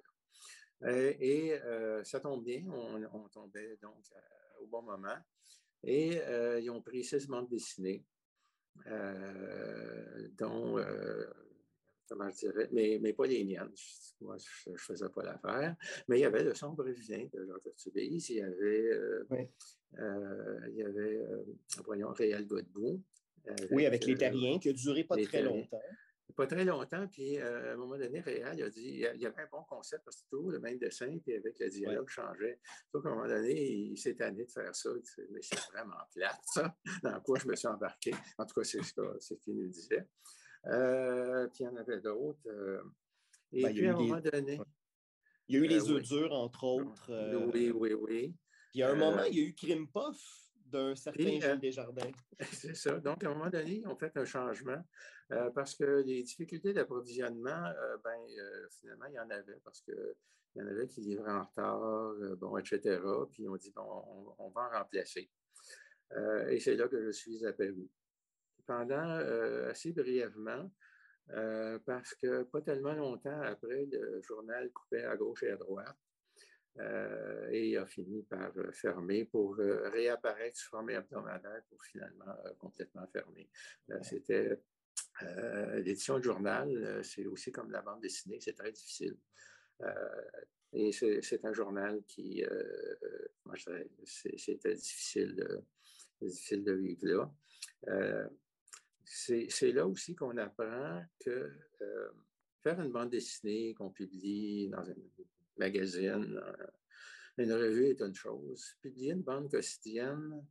Euh, et euh, ça tombe bien, on, tombait donc euh, au bon moment. Et ils ont pris six bandes dessinées, dont, comment je dirais, mais, mais pas les miennes. Moi, je ne faisais pas l'affaire. Mais il y avait le sombre vivant de Jacques Artubéis, il y avait, il y avait voyons, Réal Godbout. oui, avec les terriens, qui a duré pas très longtemps pas très longtemps, puis euh, à un moment donné, Réal a dit il y avait un bon concept parce que tout le même dessin, puis avec le dialogue changeait. Sauf qu'à un moment donné, il s'est tanné de faire ça. Mais c'est vraiment plate, ça, dans quoi je me suis embarqué. En tout cas, c'est ce qu'il nous disait. Euh, puis il y en avait d'autres. Euh, et ben, puis à un moment donné. Il y a eu les œufs durs, entre autres. Oui, oui, oui. Puis à un moment, il y a eu Crime Puff d'un certain Gilles Desjardins. C'est ça. Donc, à un moment donné, ont fait un changement. Euh, parce que les difficultés d'approvisionnement, euh, ben, euh, finalement, il y en avait parce qu'il y en avait qui livraient en retard, bon, etc. Puis on dit, bon, on, va en remplacer. et c'est là que je suis apparu. Pendant assez brièvement, parce que pas tellement longtemps après, le journal coupait à gauche et à droite. Et a fini par fermer pour réapparaître sous forme hebdomadaire pour finalement complètement fermer. C'était l'édition de journal, c'est aussi comme la bande dessinée, c'est très difficile. et c'est un journal qui, moi je dirais, c'était difficile, difficile de vivre là. c'est là aussi qu'on apprend que faire une bande dessinée qu'on publie dans un magazine, une revue est une chose. Publier une bande quotidienne,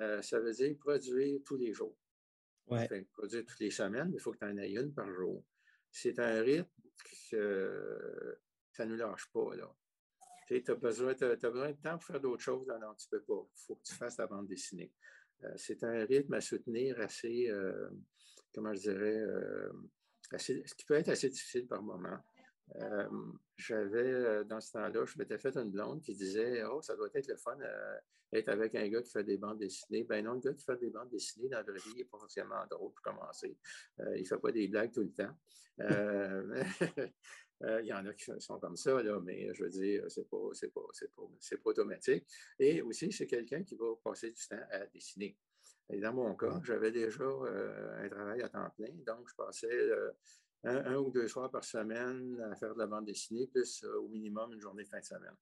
euh, ça veut dire produire tous les jours. Ouais. produire toutes les semaines, mais il faut que tu en aies une par jour. C'est un rythme que ça ne nous lâche pas. Tu as besoin, besoin de temps pour faire d'autres choses. Non, tu ne peux pas. Il faut que tu fasses ta bande dessinée. Euh, c'est un rythme à soutenir assez, euh, comment je dirais, assez, ce qui peut être assez difficile par moment. Euh, j'avais, euh, dans ce temps-là, je m'étais fait une blonde qui disait Oh, ça doit être le fun d'être euh, avec un gars qui fait des bandes dessinées. Ben non, le gars qui fait des bandes dessinées dans la vraie vie est pas forcément drôle pour commencer. il ne fait pas des blagues tout le temps. il y en a qui sont comme ça, là, mais je veux dire, c'est pas, c'est pas, pas, pas automatique. Et aussi, c'est quelqu'un qui va passer du temps à dessiner. Et dans mon cas, j'avais déjà un travail à temps plein, donc je passais un, ou deux soirs par semaine à faire de la bande dessinée, plus euh, au minimum une journée fin de semaine.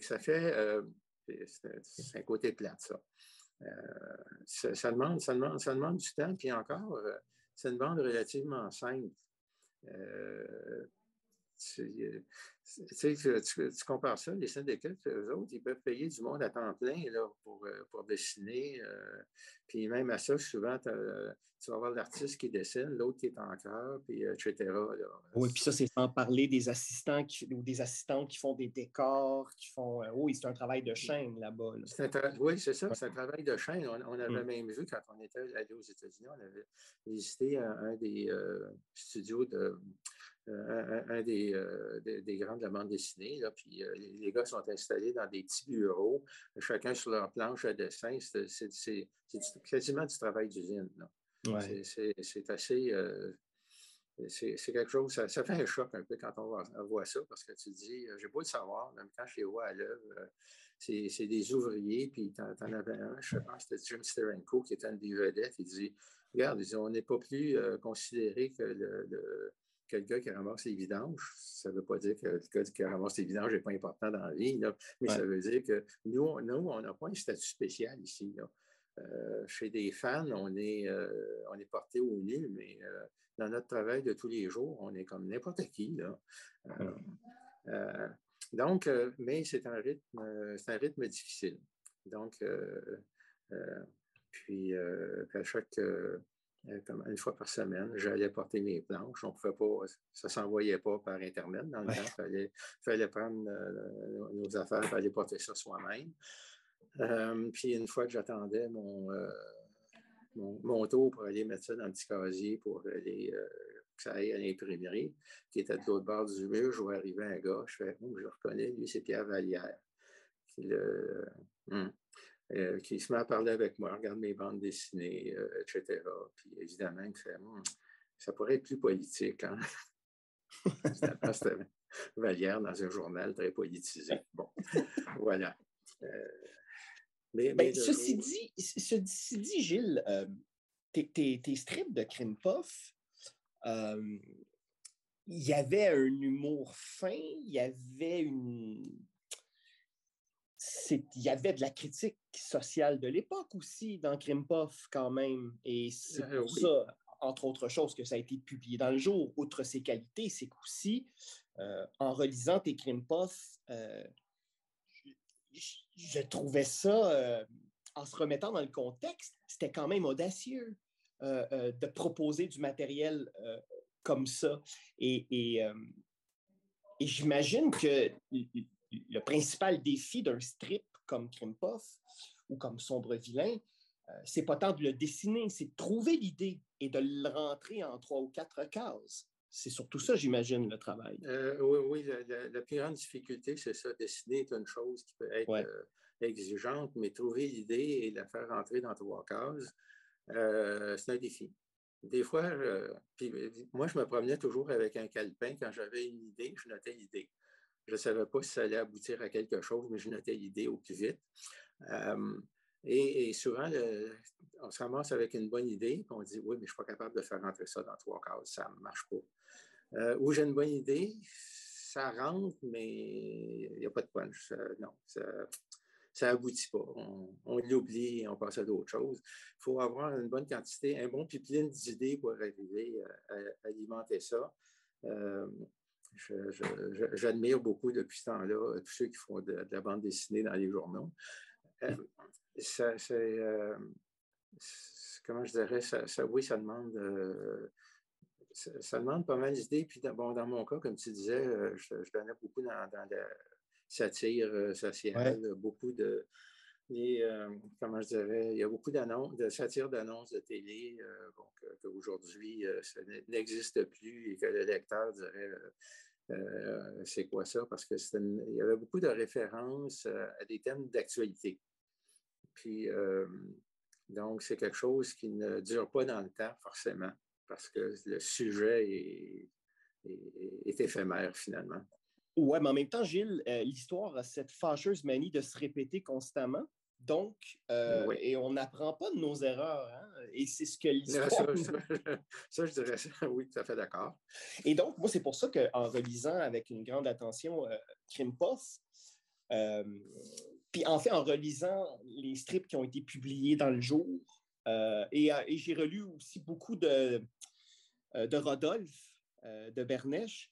Ça fait, euh, un côté plate, euh, ça. ça, demande, ça, demande, ça demande du temps, puis encore, c'est une bande relativement simple. Tu, tu, compares ça, les syndicats, eux autres, ils peuvent payer du monde à temps plein là, pour, euh, pour dessiner. Euh, puis même à ça, souvent, tu vas avoir l'artiste qui dessine, l'autre qui est en cœur, puis etc. Oui, puis ça, c'est sans parler des assistants qui, ou des assistantes qui font des décors, qui font. Euh, oui, c'est un travail de chaîne là-bas. oui, c'est ça, c'est un travail de chaîne. On, avait mm. même vu, quand on était allé aux États-Unis, on avait visité un, des studios de un, euh, des, des, grands de la bande dessinée. Là, puis euh, les, gars sont installés dans des petits bureaux, chacun sur leur planche à dessin. C'est quasiment du travail d'usine. C'est assez. Euh, c'est quelque chose, ça, fait un choc un peu quand on voit, ça, parce que tu te dis, j'ai beau le savoir, même quand je les vois à l'œuvre, c'est des ouvriers, puis tu en, avais un, je pense, c'était Jim Sterenko, qui était un des vedettes, il dit, regarde, on n'est pas plus considéré que le que le gars qui ramasse les vidanges. Ça ne veut pas dire que le gars qui ramasse les vidanges n'est pas important dans la vie, mais ça veut dire que nous, on n'a pas un statut spécial ici. Euh, chez des fans, on est, euh, on est porté au nu, mais euh, dans notre travail de tous les jours, on est comme n'importe qui. donc, mais c'est un rythme, c'est un rythme difficile. Donc, puis à chaque comme une fois par semaine, j'allais porter mes planches. On pouvait pas, ça ne s'envoyait pas par Internet dans le temps. Il fallait, prendre euh, nos affaires, il fallait porter ça soi-même. Euh, puis une fois que j'attendais mon, mon, tour pour aller mettre ça dans le petit casier pour aller que ça aille à l'imprimerie, qui était de l'autre bord du mur, je vois arriver un gars, je fais, oh, je reconnais, lui, c'est Pierre Vallière. Le, hum. Euh, qui se met à parler avec moi, regarde mes bandes dessinées, euh, etc. Puis évidemment, il fait hmm, ça pourrait être plus politique. Hein? c'était Vallière dans un journal très politisé. Bon, voilà. Euh, mais, ben, ceci, dit, ceci dit, Gilles, tes, strips de Crime Puff, il y avait un humour fin, il y avait une il y avait de la critique sociale de l'époque aussi dans Puff quand même. Et c'est euh, pour ça, entre autres choses, que ça a été publié dans le jour. Outre ses qualités, c'est qu'aussi, euh, en relisant tes Puff, euh, je, trouvais ça, en se remettant dans le contexte, c'était quand même audacieux de proposer du matériel comme ça. Et, et, et j'imagine que le principal défi d'un strip comme Krimpov ou comme Sombre Vilain, euh, c'est pas tant de le dessiner, c'est de trouver l'idée et de le rentrer en trois ou quatre cases. C'est surtout ça, j'imagine, le travail. Euh, oui, oui la, plus grande difficulté, c'est ça. Dessiner est une chose qui peut être euh, exigeante, mais trouver l'idée et la faire rentrer dans trois cases, c'est un défi. Des fois, moi, je me promenais toujours avec un calepin. Quand j'avais une idée, je notais l'idée. Je ne savais pas si ça allait aboutir à quelque chose, mais je notais l'idée au plus vite. Euh, Et, souvent, on se ramasse avec une bonne idée, puis on dit Oui, mais je ne suis pas capable de faire rentrer ça dans trois cases, ça ne marche pas. Euh, ou j'ai une bonne idée, ça rentre, mais il n'y a pas de punch. non, ça n'aboutit pas. On, l'oublie et on passe à d'autres choses. Il faut avoir une bonne quantité, un bon pipeline d'idées pour arriver à, alimenter ça. Euh, j'admire beaucoup depuis ce temps-là tous ceux qui font de, la bande dessinée dans les journaux. Euh, c'est, euh, comment je dirais, ça, oui, ça demande, ça, demande pas mal d'idées. Puis, bon, dans mon cas, comme tu disais, je, donnais beaucoup dans, la satire sociale, beaucoup de, comment je dirais, il y a beaucoup d'annonces, de satire d'annonces de télé, qu'aujourd'hui, ça n'existe plus et que le lecteur dirait euh, c'est quoi ça? Parce qu'il y avait beaucoup de références euh, à des thèmes d'actualité. Puis, euh, donc, c'est quelque chose qui ne dure pas dans le temps, forcément, parce que le sujet est, éphémère, finalement. Oui, mais en même temps, Gilles, l'histoire a cette fâcheuse manie de se répéter constamment. Donc, euh, et on n'apprend pas de nos erreurs. Hein, et c'est ce que l'histoire. Ça, je dirais ça. Oui, tout à fait d'accord. Et donc, moi, c'est pour ça qu'en relisant avec une grande attention euh, Crime euh, puis en fait, en relisant les strips qui ont été publiés dans le jour, et, j'ai relu aussi beaucoup de, de Rodolphe, de Bernèche,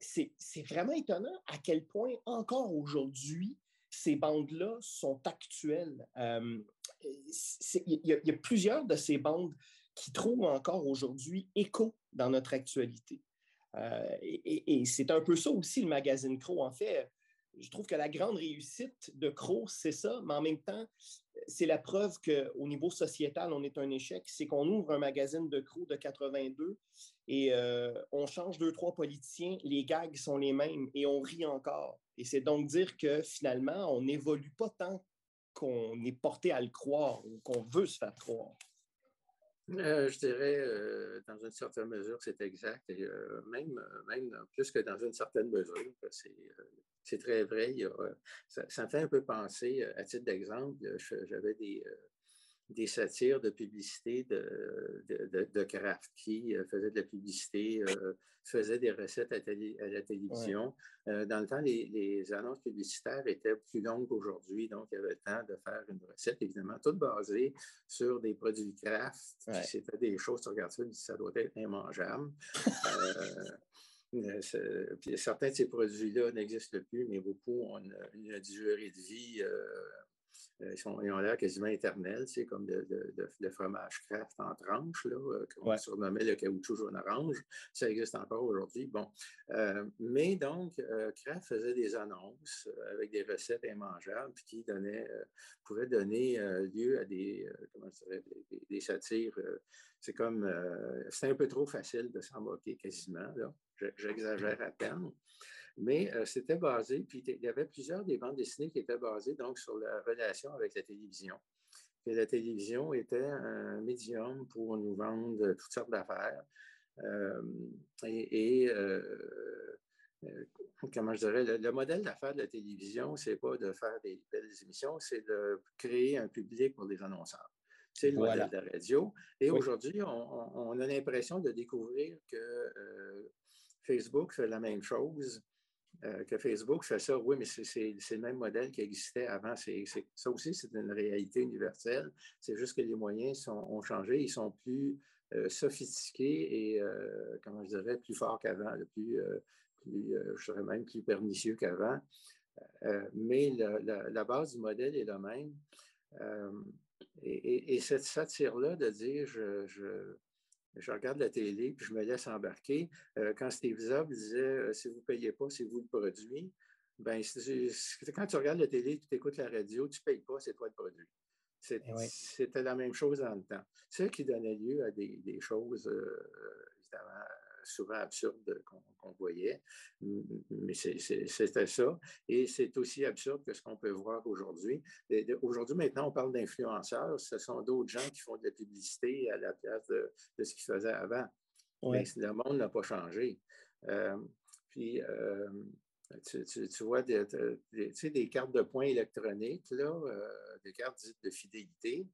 c'est vraiment étonnant à quel point encore aujourd'hui, ces bandes-là sont actuelles. Euh, il y, a plusieurs de ces bandes qui trouvent encore aujourd'hui écho dans notre actualité. Euh, et, c'est un peu ça aussi le magazine Crow. En fait, je trouve que la grande réussite de Crow, c'est ça, mais en même temps, c'est la preuve qu'au niveau sociétal, on est un échec. C'est qu'on ouvre un magazine de Crow de 82 et euh, on change deux, trois politiciens, les gags sont les mêmes et on rit encore. Et c'est donc dire que finalement, on n'évolue pas tant qu'on est porté à le croire ou qu'on veut se faire croire. Euh, je dirais, euh, dans une certaine mesure, c'est exact. Et même, plus que dans une certaine mesure, c'est très vrai. ça, me fait un peu penser, à titre d'exemple, j'avais des, des satires de publicité de, de, de, Kraft qui euh, faisait de la publicité, euh, faisait des recettes à, la télévision. Euh, dans le temps, les, annonces publicitaires étaient plus longues qu'aujourd'hui, donc il y avait le temps de faire une recette, évidemment, toute basée sur des produits Kraft. C'était des choses, tu regardes ça, ça doit être immangeable. certains de ces produits-là n'existent plus, mais beaucoup ont une, une durée de vie euh, ils, sont, ont l'air quasiment éternels, c'est comme de, de, fromage Kraft en tranches, là, euh, qu'on surnommait le caoutchouc jaune orange. Ça existe encore aujourd'hui. Bon. Euh, mais donc, Kraft faisait des annonces avec des recettes immangeables puis qui donnaient, pouvaient donner lieu à des, comment des, satires. c'est comme, c'est un peu trop facile de s'en moquer quasiment. J'exagère à peine. Mais euh, c'était basé, puis il y avait plusieurs des bandes dessinées qui étaient basées donc sur la relation avec la télévision. Et la télévision était un médium pour nous vendre toutes sortes d'affaires. Euh, et, euh, comment je dirais, le, modèle d'affaires de la télévision, c'est pas de faire des belles émissions, c'est de créer un public pour les annonceurs. C'est le modèle de la radio. Et aujourd'hui, on, on, a l'impression de découvrir que Facebook fait la même chose euh, que Facebook fait ça, oui, mais c'est le même modèle qui existait avant. ça aussi, c'est une réalité universelle. C'est juste que les moyens ont changé. Ils sont plus euh, sophistiqués et, euh, comment je dirais, plus forts qu'avant, plus, je dirais même plus pernicieux qu'avant. mais la, base du modèle est la même. Et, cette satire-là de dire je regarde la télé, puis je me laisse embarquer. Euh, quand Steve Jobs disait euh, si vous ne payez pas, c'est vous le produit, ben, quand tu regardes la télé, tu écoutes la radio, tu ne payes pas, c'est toi le produit. Eh c'était la même chose en le temps. C'est ça qui donnait lieu à des, choses, euh, évidemment, souvent absurde qu'on voyait, mais c'était ça. Et c'est aussi absurde que ce qu'on peut voir aujourd'hui. Aujourd'hui, maintenant, on parle d'influenceurs. Ce sont d'autres gens qui font de la publicité à la place de, ce qu'ils faisaient avant. Mais le monde n'a pas changé. Euh, puis, euh, tu, vois des, des, cartes de points électroniques, là, des cartes dites de fidélité.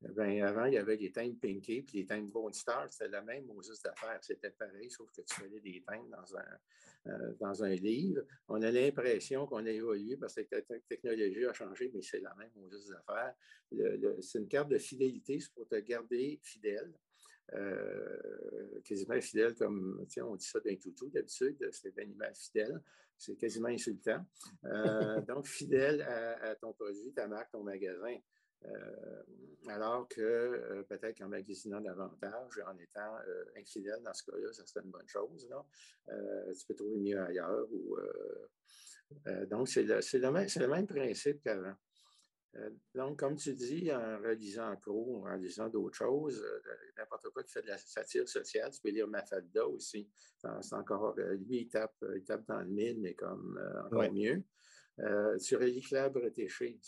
Ben, avant, il y avait les teintes Pinky puis les teintes Gold Star. C'était la même aux d'affaires. C'était pareil, sauf que tu faisais des teintes dans un, euh, dans un livre. On a l'impression qu'on a évolué parce que la technologie a changé, mais c'est la même aux d'affaires. c'est une carte de fidélité, c'est pour te garder fidèle. Euh, quasiment fidèle comme, on dit ça d'un toutou d'habitude, c'est l'animal fidèle. C'est quasiment insultant. Euh, donc, fidèle à, à, ton produit, ta marque, ton magasin. Euh, alors que euh, peut-être qu'en magasinant davantage, en étant euh, infidèle dans ce cas-là, ça serait une bonne chose. tu peux trouver mieux ailleurs. donc, c'est le, le, même principe qu'avant. donc, comme tu dis, en relisant en en lisant d'autres choses, n'importe quoi qui fait de la satire sociale, tu peux lire Mafalda aussi. C'est encore, lui, il tape, il tape dans le mille, mais comme encore mieux. tu relis Claire Bretéché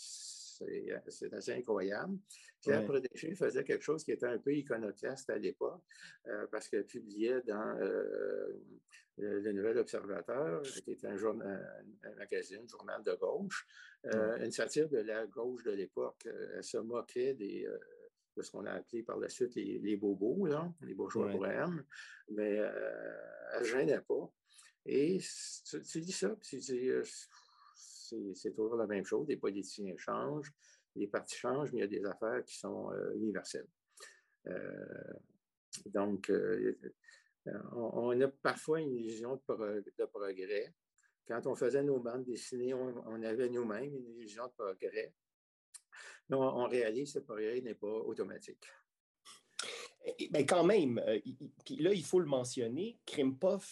c'est assez incroyable. Claire ouais. faisait quelque chose qui était un peu iconoclaste à l'époque, euh, parce qu'elle publiait dans euh, le Nouvel Observateur, qui était un, journal, un magazine, un journal de gauche, une satire de la gauche de l'époque. Elle se moquait des, de ce qu'on a appelé par la suite les, bobos, les bourgeois bohèmes, mais elle ne gênait pas. Et tu, tu dis ça, puis tu dis c'est toujours la même chose. Les politiciens changent, les partis changent, mais il y a des affaires qui sont euh, universelles. Euh, donc, euh, on, a parfois une illusion de, progrès. Quand on faisait nos bandes dessinées, on, avait nous-mêmes une illusion de progrès. Mais on, réalise que ce progrès n'est pas automatique. Mais quand même, là, il faut le mentionner, Krimpov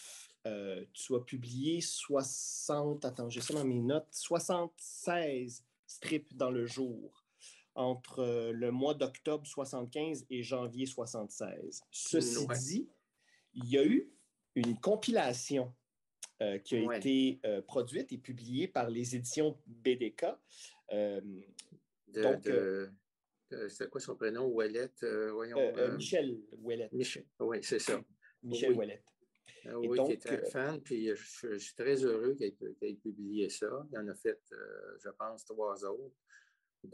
euh, tu as publié 60, attends, j'ai ça dans mes notes, 76 strips dans le jour entre euh, le mois d'octobre 75 et janvier 76. Ceci dit, il y a eu une compilation euh, qui a été produite et publiée par les éditions BDK. donc, c'est quoi son prénom? Ouellet? Michel Ouellet. Michel, oui, c'est ça. Michel oui. Ah oui, qui était un euh, fan, puis je, suis très heureux qu'il ait, publié ça. Il en a fait, euh, je pense, trois autres.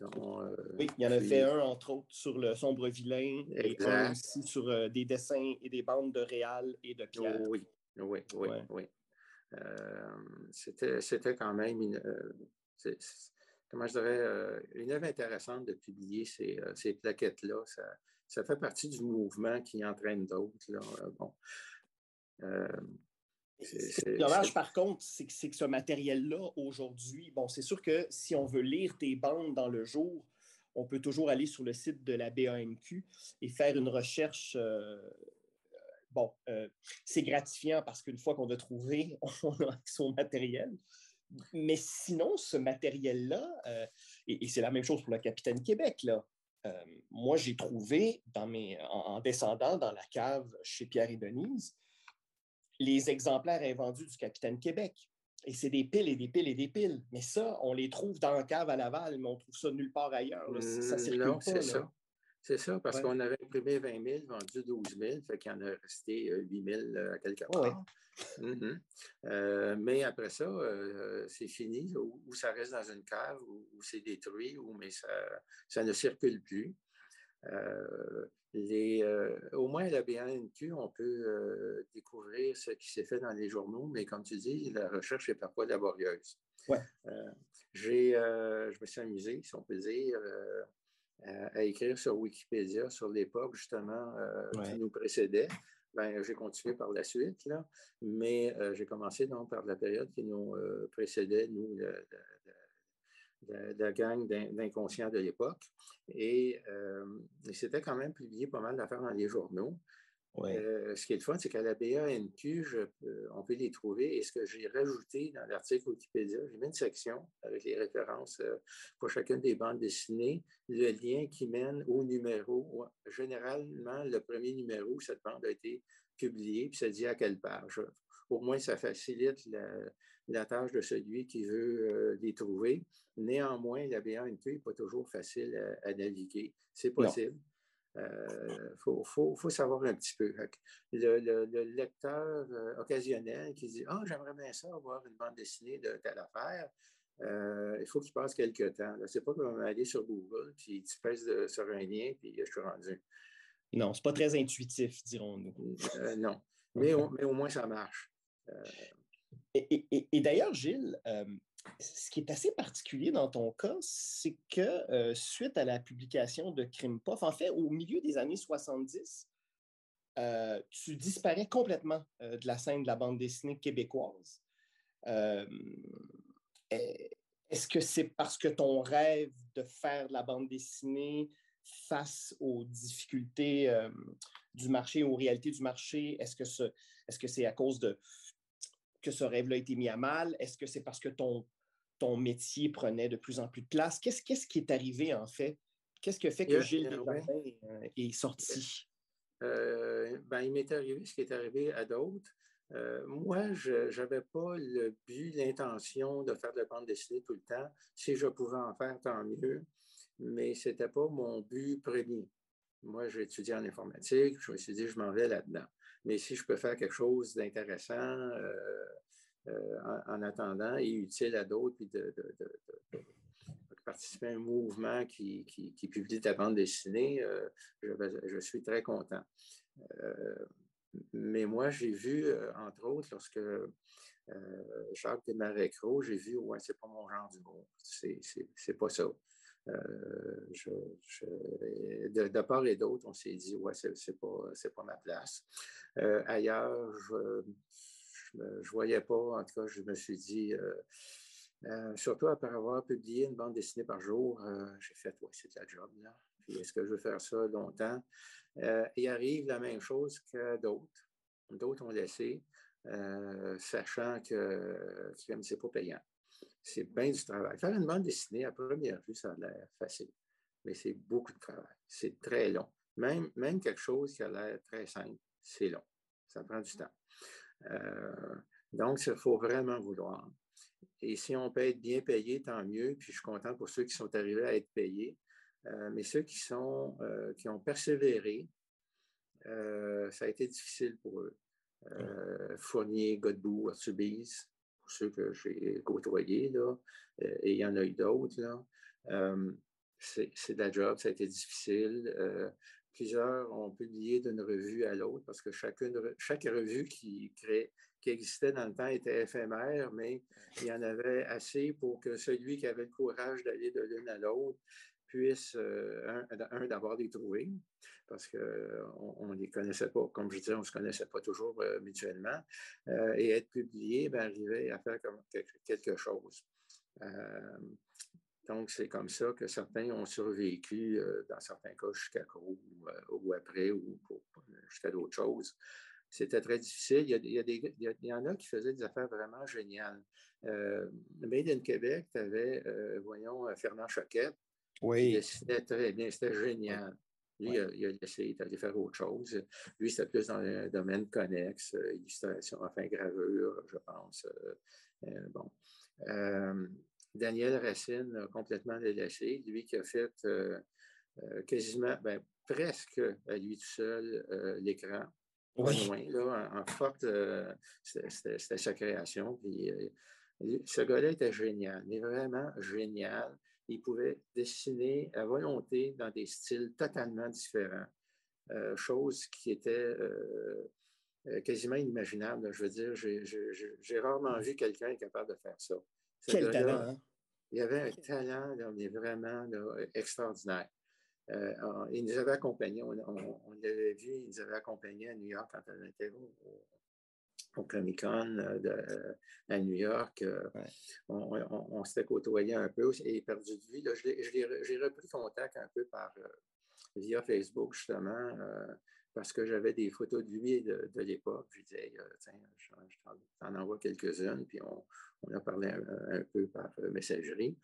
Euh, oui, il y en a fait un, entre autres, sur le sombre vilain, et un aussi sur des dessins et des bandes de Réal et de Pierre. oui, oui, oui, oui. C'était quand même une, comment je dirais, une œuvre intéressante de publier ces, ces plaquettes-là. Ça, ça, fait partie du mouvement qui entraîne d'autres. Bon. Euh, dommage, par contre, c'est que, que, ce matériel-là, aujourd'hui, bon, c'est sûr que si on veut lire tes bandes dans le jour, on peut toujours aller sur le site de la BAMQ et faire une recherche. Euh, bon, euh, c'est gratifiant parce qu'une fois qu'on a trouvé, on a au matériel. Mais sinon, ce matériel-là, et, c'est la même chose pour le Capitaine Québec, là. moi, j'ai trouvé dans mes, en, descendant dans la cave chez Pierre et Denise, les exemplaires invendus du Capitaine Québec. Et c'est des piles et des piles et des piles. Mais ça, on les trouve dans la cave à Laval, mais on trouve ça nulle part ailleurs. Ça, mmh, non, c'est ça. C'est ça, parce qu'on avait imprimé 20 000, vendu 12 000, fait qu'il en a resté 8 000 à quelque part. Mmh euh, mais après ça, euh, c'est fini, ou, ça reste dans une cave, ou, c'est détruit, ou mais ça, ça ne circule plus. Euh, les, euh, au moins à la BNQ, on peut euh, découvrir ce qui s'est fait dans les journaux, mais comme tu dis, la recherche est parfois laborieuse. Ouais. j'ai, je me suis amusé, si on peut dire, à, écrire sur Wikipédia sur l'époque justement qui nous précédait. Ben, j'ai continué par la suite, là, mais j'ai commencé donc par la période qui nous précédait, nous, de, la gang d'inconscients de l'époque. Et, euh, c'était quand même publié pas mal d'affaires dans les journaux. Euh, ce qui est le fun, c'est qu'à la BANQ, euh, on peut les trouver. Et ce que j'ai rajouté dans l'article Wikipédia, j'ai mis une section avec les références pour chacune des bandes dessinées, le lien qui mène au numéro. Généralement, le premier numéro, cette bande a été publiée, puis ça dit à quelle page. Au moins, ça facilite la, la tâche de celui qui veut euh, les trouver. Néanmoins, la BANQ n'est pas toujours facile à, naviguer. C'est possible. Il faut, savoir un petit peu. Le, lecteur occasionnel qui dit Ah, j'aimerais bien ça avoir une bande dessinée de telle affaire. il faut qu'il passe quelques temps. Ce n'est pas comme aller sur Google, puis tu pèses sur un lien, puis je suis rendu. Non, ce n'est pas très intuitif, dirons-nous. non, mais au, moins ça marche. Et, d'ailleurs, Gilles, euh, ce qui est assez particulier dans ton cas, c'est que euh, suite à la publication de Crime Puff, en fait, au milieu des années 70, euh, tu disparais complètement de la scène de la bande dessinée québécoise. Est-ce que c'est parce que ton rêve de faire de la bande dessinée face aux difficultés du marché, aux réalités du marché, est-ce que c'est à cause de que ce rêve-là a été mis à mal? Est-ce que c'est parce que ton, ton métier prenait de plus en plus de place? Qu'est-ce, qu'est-ce qui est arrivé en fait? Qu'est-ce qui a fait que Gilles Desjardins euh, est sorti? Euh, ben, il m'est arrivé ce qui est arrivé à d'autres. Euh, moi, je n'avais pas le but, l'intention de faire de la bande dessinée tout le temps. Si je pouvais en faire, tant mieux. Mais ce n'était pas mon but premier. Moi, j'ai étudié en informatique. Je me suis dit, je m'en vais là-dedans. Mais si je peux faire quelque chose d'intéressant euh, euh, en, attendant et utile à d'autres, puis de, participer à un mouvement qui, publie ta bande dessinée, euh, je, suis très content. mais moi, j'ai vu, entre autres, lorsque Jacques Desmarais-Cros, j'ai vu, ouais, c'est pas mon genre d'humour. C'est pas ça. Euh, de, part et d'autre, on s'est dit, ouais, c'est pas, pas ma place. Euh, ailleurs, ne voyais pas, en tout cas, je me suis dit, euh, surtout après avoir publié une bande dessinée par jour, j'ai fait, ouais, c'est de la job, là. Est-ce que je veux faire ça longtemps? il arrive la même chose que d'autres. D'autres ont laissé, sachant que, que c'est pas payant. C'est bien du travail. Faire une bande dessinée, à première vue, ça a l'air facile, mais c'est beaucoup de travail. C'est très long. Même, même quelque chose qui a l'air très simple, c'est long. Ça prend du temps. Euh, donc, il faut vraiment vouloir. Et si on peut être bien payé, tant mieux. Puis je suis content pour ceux qui sont arrivés à être payés. Euh, mais ceux qui, sont, euh, qui ont persévéré, ça a été difficile pour eux. Fournier, Godbout, Artubise, pour ceux que j'ai côtoyés, là, et il y en a eu d'autres. C'est de la job, ça a été difficile. Euh, plusieurs ont publié d'une revue à l'autre parce que chaque revue qui, existait dans le temps était éphémère, mais il y en avait assez pour que celui qui avait le courage d'aller de l'une à l'autre puisse, un, un d'abord les trouver, parce qu'on ne les connaissait pas, comme je disais, on ne se connaissait pas toujours euh, mutuellement, euh, et être publié, ben, arriver à faire comme quelque chose. Euh, donc, c'est comme ça que certains ont survécu, dans certains cas, jusqu'à ou, ou, après, ou jusqu'à d'autres choses. C'était très difficile. Il y, a, des, il, y en a qui faisaient des affaires vraiment géniales. Made in Québec, tu avais, voyons, Fernand Choquette. Oui. Dessinait très bien, c'était génial. Lui, il, a, essayé d'aller faire autre chose. Lui, c'était plus dans le domaine connexe, euh, illustration, enfin gravure, je pense. Euh, euh, bon. Daniel Racine a complètement délaissé. Lui qui a fait quasiment, ben, presque à lui tout seul, l'écran. Pas loin, là, en, forte, c'était sa création. Puis, ce gars-là était génial, mais vraiment génial il pouvait dessiner à volonté dans des styles totalement différents, euh, chose qui était euh, euh, quasiment inimaginable. Je veux dire, j'ai rarement vu quelqu'un capable de faire ça. Quel talent! Hein? Il avait un talent mais vraiment extraordinaire. il nous avait accompagnés, on, l'avait vu, il nous avait accompagnés à New York quand on était au, au Comic Con euh, à New York. Euh, on, s'était côtoyé un peu et perdu de vue. J'ai repris contact un peu par, euh, via Facebook, justement, parce que j'avais des photos de lui de, l'époque. Je disais, tiens, je, t'en envoie quelques-unes, puis on, a parlé un, peu par messagerie.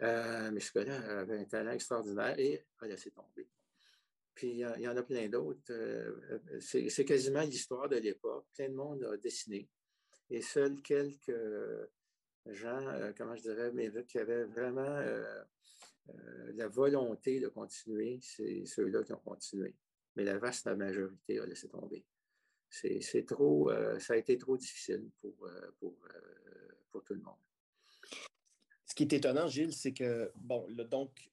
mais ce gars-là avait un talent extraordinaire et a laissé tomber. Puis il y, en a plein d'autres. Euh, c'est quasiment l'histoire de l'époque. Plein de monde a dessiné. Et seuls quelques gens, euh, comment je dirais, mais qui avaient vraiment la volonté de continuer, c'est ceux-là qui ont continué. Mais la vaste majorité a laissé tomber. C'est trop, ça a été trop difficile pour, pour, pour tout le monde. Ce qui est étonnant, Gilles, c'est que, bon, donc,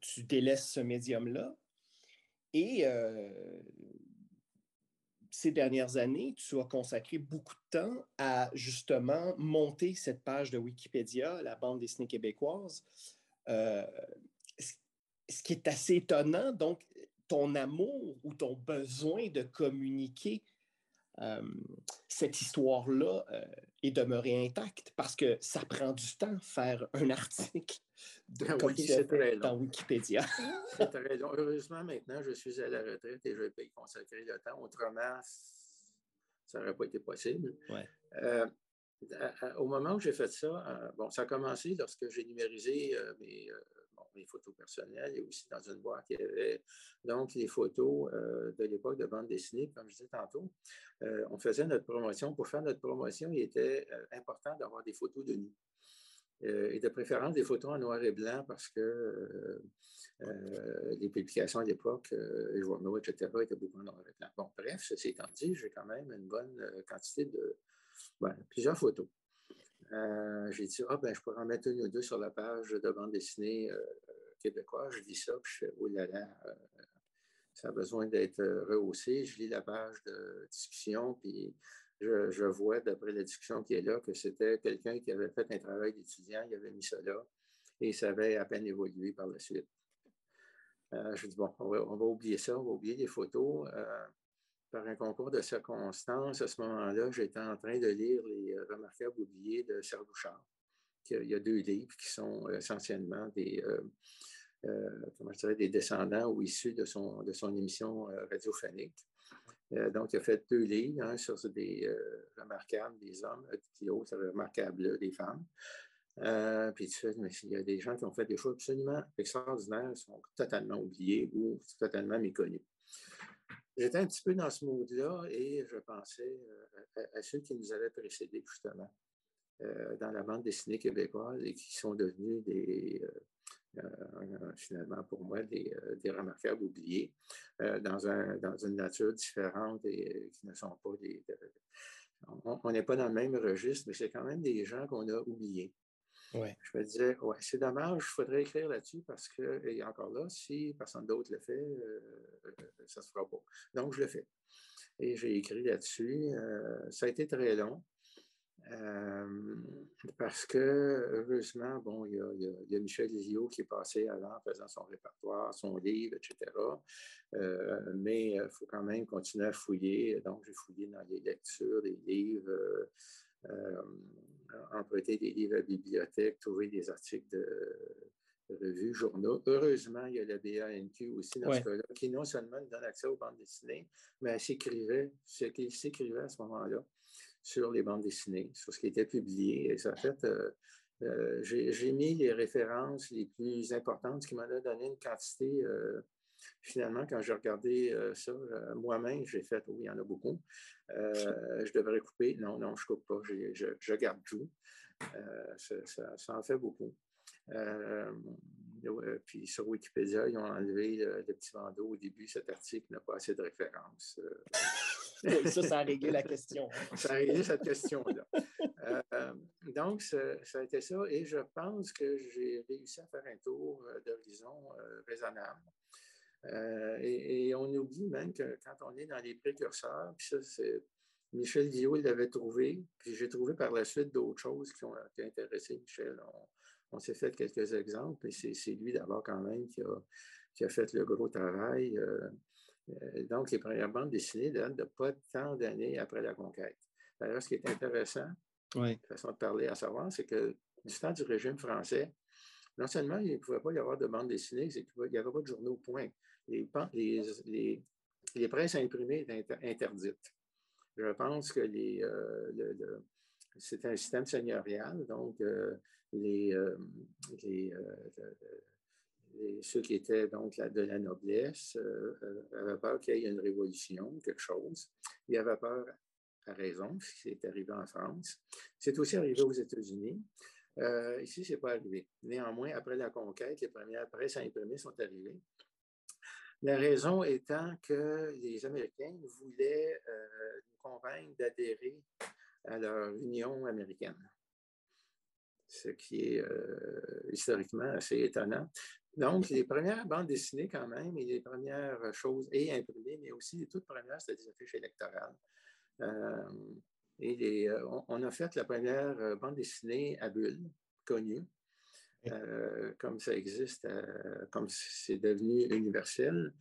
tu délaisses ce médium-là et ces dernières années, tu as consacré beaucoup de temps à justement monter cette page de Wikipédia, la bande dessinée québécoise. Euh, ce qui est assez étonnant, donc ton amour ou ton besoin de communiquer euh, cette histoire-là euh, est demeuré intact parce que ça prend du temps faire un article de, ah dans Wikipédia. c'est très long. Heureusement, maintenant, je suis à la retraite et je vais y consacrer le temps. Autrement, ça n'aurait pas été possible. Euh, au moment où j'ai fait ça, bon, ça a commencé lorsque j'ai numérisé mes mes photos personnelles et aussi dans une boîte, il y avait donc les photos euh, de l'époque de bande dessinée, comme je disais tantôt. Euh, on faisait notre promotion. Pour faire notre promotion, il était euh, important d'avoir des photos de nous. et de préférence des photos en noir et blanc parce que les publications à l'époque, les journaux, etc., étaient beaucoup en noir et blanc. Bon, bref, ceci étant dit, j'ai quand même une bonne quantité de plusieurs photos. Euh, j'ai dit, ah, ben, je pourrais en mettre une ou deux sur la page de bande dessinée euh, québécoise. Je lis ça, puis je fais, oh là là, euh, ça a besoin d'être rehaussé. Je lis la page de discussion, puis je, vois, d'après la discussion qui est là, que c'était quelqu'un qui avait fait un travail d'étudiant, il avait mis ça là, et ça avait à peine évolué par la suite. je dis, bon, on va, on va, oublier ça, on va oublier les photos par un concours de circonstances, à ce moment-là, j'étais en train de lire Les euh, Remarquables oubliés de Serge Bouchard. Il y a deux livres qui sont euh, essentiellement des, euh, comment je dirais, des descendants ou issus de son, de son émission radiophonique. donc, il a fait deux livres, un sur des remarquables des hommes, puis l'autre sur remarquables des femmes. puis tu fais, mais il y a des gens qui ont fait des choses absolument extraordinaires, sont totalement oubliés ou totalement méconnus. J'étais un petit peu dans ce mood-là et je pensais euh, à, ceux qui nous avaient précédés, justement, euh, dans la bande dessinée québécoise et qui sont devenus des, euh, finalement, pour moi, des, remarquables oubliés dans, un, dans une nature différente et qui ne sont pas des. on n'est pas dans le même registre, mais c'est quand même des gens qu'on a oubliés. Je me disais, ouais, c'est dommage, il faudrait écrire là-dessus parce que, et encore là, si personne d'autre le fait, euh, ça ne se fera pas. Donc, je le fais. Et j'ai écrit là-dessus. Euh, ça a été très long. Euh, parce que, heureusement, bon, il y a, Michel Lizio qui est passé avant faisant son répertoire, son livre, etc. mais il faut quand même continuer à fouiller. Donc, j'ai fouillé dans les lectures des livres emprunter des livres à la bibliothèque, trouver des articles de, revues, journaux. Heureusement, il y a la BANQ aussi dans ce cas-là, qui non seulement donne accès aux bandes dessinées, mais elle s'écrivait, ce qu'il s'écrivait à ce moment-là sur les bandes dessinées, sur ce qui était publié. Et ça fait, euh, euh, j'ai mis les références les plus importantes, ce qui m'a donné une quantité euh, finalement, quand j'ai regardé euh, ça, euh, moi-même, j'ai fait, oui, il y en a beaucoup. Euh, je devrais couper. Non, non, je ne coupe pas. Je, garde tout. Ça, en fait beaucoup. puis sur Wikipédia, ils ont enlevé le, petit bandeau au début. Cet article n'a pas assez de références. ça, ça a réglé la question. ça a réglé cette question-là. donc, ça, a été ça. Et je pense que j'ai réussi à faire un tour d'horizon raisonnable. Euh, et, on oublie même que quand on est dans les précurseurs, puis ça, c'est Michel il l'avait trouvé, puis j'ai trouvé par la suite d'autres choses qui ont, intéressé Michel. On, s'est fait quelques exemples, et c'est lui d'abord quand même qui a, qui a, fait le gros travail. Euh, euh, donc, les premières bandes dessinées datent de pas tant d'années après la conquête. D'ailleurs, ce qui est intéressant, oui. façon de parler à savoir, c'est que du temps du régime français, non seulement il ne pouvait pas y avoir de bandes dessinées, c'est qu'il n'y avait pas de journaux, point les, les, les, presses imprimées interdites. Je pense que les, euh, c'est un système seigneurial, donc euh, les, euh, ceux qui étaient donc de la noblesse avaient peur qu'il y ait une révolution, quelque chose. Ils avaient peur à raison, c'est arrivé en France. C'est aussi arrivé aux États-Unis. ici, ce n'est pas arrivé. Néanmoins, après la conquête, les premières presses imprimées sont arrivées. La raison étant que les Américains voulaient nous convaincre d'adhérer à leur Union américaine ce qui est historiquement assez étonnant. Donc, les premières bandes dessinées quand même, et les premières choses, et imprimées, mais aussi les toutes premières, c'était des affiches électorales. Euh, euh, on, a fait la première euh, bande dessinée à bulles, connue, comme ça existe, comme c'est devenu universel.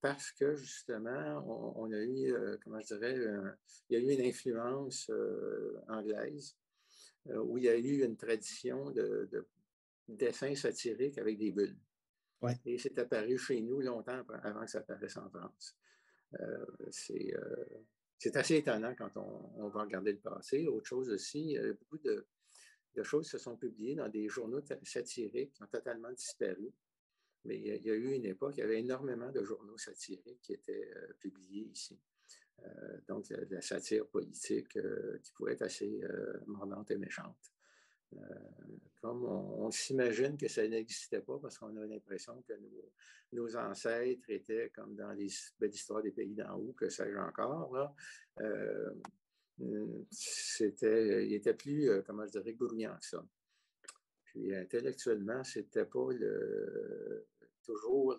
parce que justement, on, a eu, comment je dirais, il y a eu une influence anglaise où il y a eu une tradition de, de dessin satirique avec des bulles. Et c'est apparu chez nous longtemps avant que ça apparaisse en France. Euh, euh, c'est assez étonnant quand on, va regarder le passé. Autre chose aussi, beaucoup de, choses se sont publiées dans des journaux satiriques qui ont totalement disparu. Mais il y, a, eu une époque, il y avait énormément de journaux satiriques qui étaient euh, publiés ici. donc, la, la, satire politique qui pouvait être assez mordante et méchante. Euh, comme on, s'imagine que ça n'existait pas parce qu'on a l'impression que nos, ancêtres étaient comme dans les belles histoires des pays d'en haut, que sais-je encore. Euh, c'était, il était plus, euh, comment je dirais, gourmand que ça. Puis intellectuellement, c'était pas le, toujours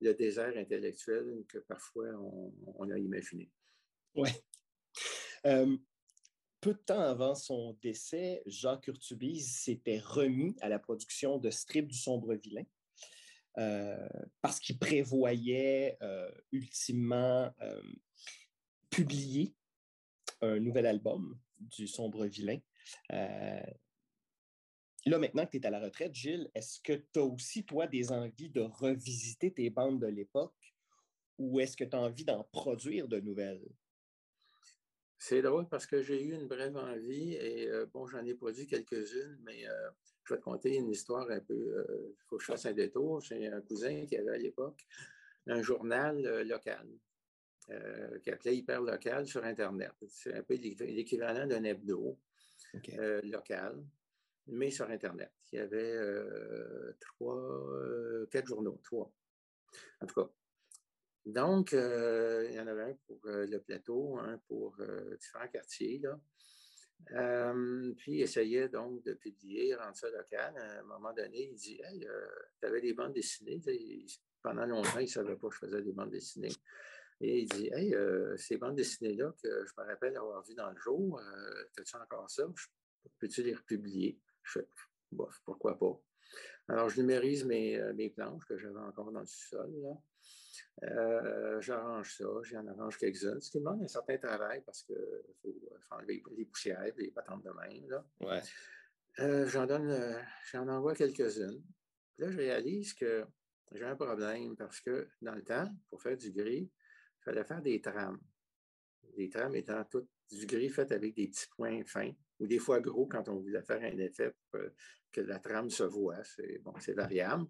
le, désert intellectuel que parfois on, a imaginé. Oui peu de temps avant son décès, Jacques Urtubise s'était remis à la production de Strip du sombre vilain euh, parce qu'il prévoyait euh, ultimement euh, publier un nouvel album du sombre vilain. Là, maintenant que tu es à la retraite, Gilles, est-ce que tu as aussi, toi, des envies de revisiter tes bandes de l'époque ou est-ce que tu as envie d'en produire de nouvelles? C'est drôle parce que j'ai eu une brève envie et euh, bon, j'en ai produit quelques-unes, mais euh, je vais te conter une histoire un peu. Il euh, faut que je fasse un détour. J'ai un cousin qui avait à l'époque un journal local qui appelait Hyper Local sur Internet. C'est un peu l'équivalent d'un hebdo local, mais sur Internet. Il y avait trois, quatre journaux, trois. En tout cas, donc, euh, il y en avait un pour euh, le plateau, un pour euh, différents quartiers. Là. puis, il essayait donc de publier, rendre ça local. À un moment donné, il dit Hey, tu avais des bandes dessinées. Pendant longtemps, il ne savait pas que je faisais des bandes dessinées. Et il dit Hey, ces bandes dessinées-là que je me rappelle avoir vues dans le jour, as-tu encore ça? Peux-tu les republier? Je fais Bof, pourquoi pas? Alors, je numérise mes, mes planches que j'avais encore dans le sous-sol. Euh, j'arrange ça, j'en arrange quelques-unes, ce qui demande un certain travail parce qu'il faut, enlever les poussières, les patentes de main. Là. Ouais. Euh, j'en donne, euh, j'en envoie quelques-unes. Là, je réalise que j'ai un problème parce que dans le temps, pour faire du gris, il fallait faire des trames. Les trames étant toutes du gris fait avec des petits points fins, ou des fois gros quand on voulait faire un effet pour que la trame se voit. C'est bon, c'est variable.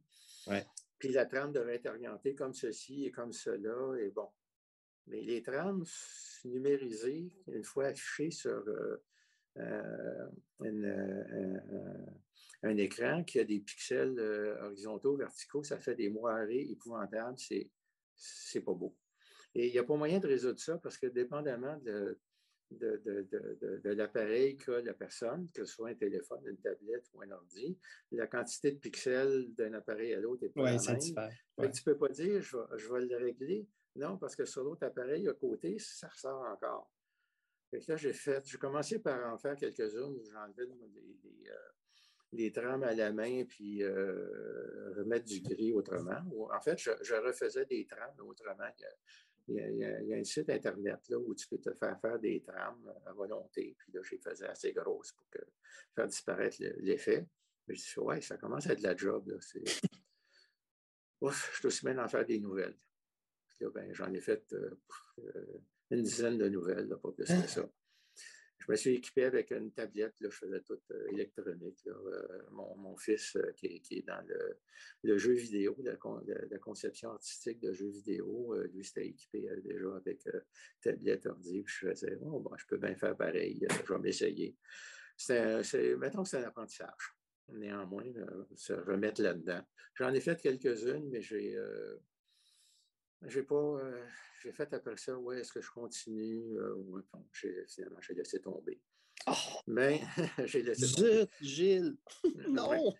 Ouais. Puis la trame devrait être orientée comme ceci et comme cela, et bon. Mais les trames numérisées, une fois affichées sur euh, euh, euh, un écran qui a des pixels horizontaux, verticaux, ça fait des moirées épouvantables, c'est, c'est pas beau. Et il n'y a pas moyen de résoudre ça parce que dépendamment de, de, l'appareil qu'a la personne, que ce soit un téléphone, une tablette ou un ordi, la quantité de pixels d'un appareil à l'autre est pas la même. Tu ne peux pas dire je, vais le régler. Non, parce que sur l'autre appareil à côté, ça ressort encore. là, j'ai fait, j'ai commencé par en faire quelques-unes où j'enlevais les, euh, les, trames à la main puis euh, remettre du gris autrement. En fait, je, je refaisais des trames autrement il y, a, un site Internet là, où tu peux te faire faire des trames à volonté. Puis là, je les faisais assez grosses pour faire disparaître l'effet. Mais je dis, ouais, ça commence à être de la job. Là. Ouf, je suis aussi bien d'en faire des nouvelles. ben, j'en ai fait euh, euh, une dizaine de nouvelles, pas plus que ça je me suis équipé avec une tablette, je faisais tout euh, électronique. Euh, mon, fils, euh, qui, est dans le, jeu vidéo, la, conception artistique de jeux vidéo, lui, s'était équipé déjà avec tablette ordi. Je faisais, oh, bon, je peux bien faire pareil, je vais m'essayer. mettons que c'est un apprentissage. Néanmoins, se remettre là-dedans. J'en ai fait quelques-unes, mais j'ai, j'ai pas, j'ai fait après ça, ouais, est-ce que je continue? ou j'ai, finalement, j'ai laissé tomber. Oh! Mais j'ai laissé tomber. Gilles! non!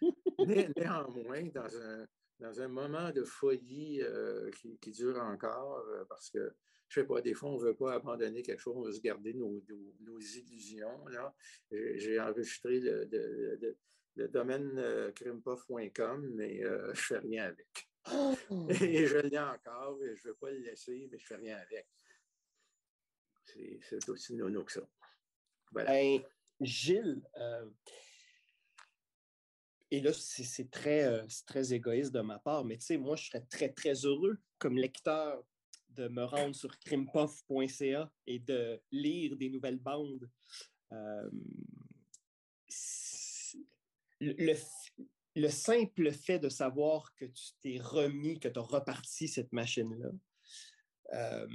néanmoins, dans un, dans un moment de folie qui, qui, dure encore, parce que je ne sais pas, des fois, on ne veut pas abandonner quelque chose, on veut se garder nos, nos, illusions. J'ai enregistré le, le, domaine euh, mais euh, je ne fais rien avec. Et je l'ai encore, et je ne veux pas le laisser, mais je ne fais rien avec. C'est aussi nono que ça. Voilà. Gilles, euh, et là, c'est très, euh, très égoïste de ma part, mais tu sais, moi, je serais très, très heureux comme lecteur de me rendre sur crimpuff.ca et de lire des nouvelles bandes. Euh, le, le, simple fait de savoir que tu t'es remis, que tu as reparti cette machine-là, euh,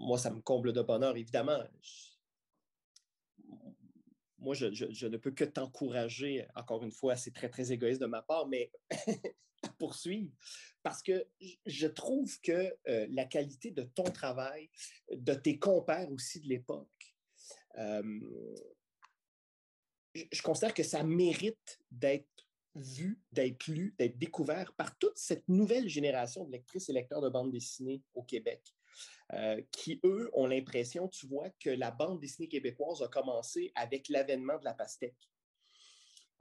moi, ça me comble de bonheur, évidemment. moi, je, ne peux que t'encourager, encore une fois, c'est très, très égoïste de ma part, mais poursuivre parce que je trouve que euh, la qualité de ton travail, de tes compères aussi de l'époque, euh, je, considère que ça mérite d'être vu, d'être lu, d'être découvert par toute cette nouvelle génération de lectrices et lecteurs de bande dessinée au Québec. Euh, qui, eux, ont l'impression, tu vois, que la bande dessinée québécoise a commencé avec l'avènement de la pastèque.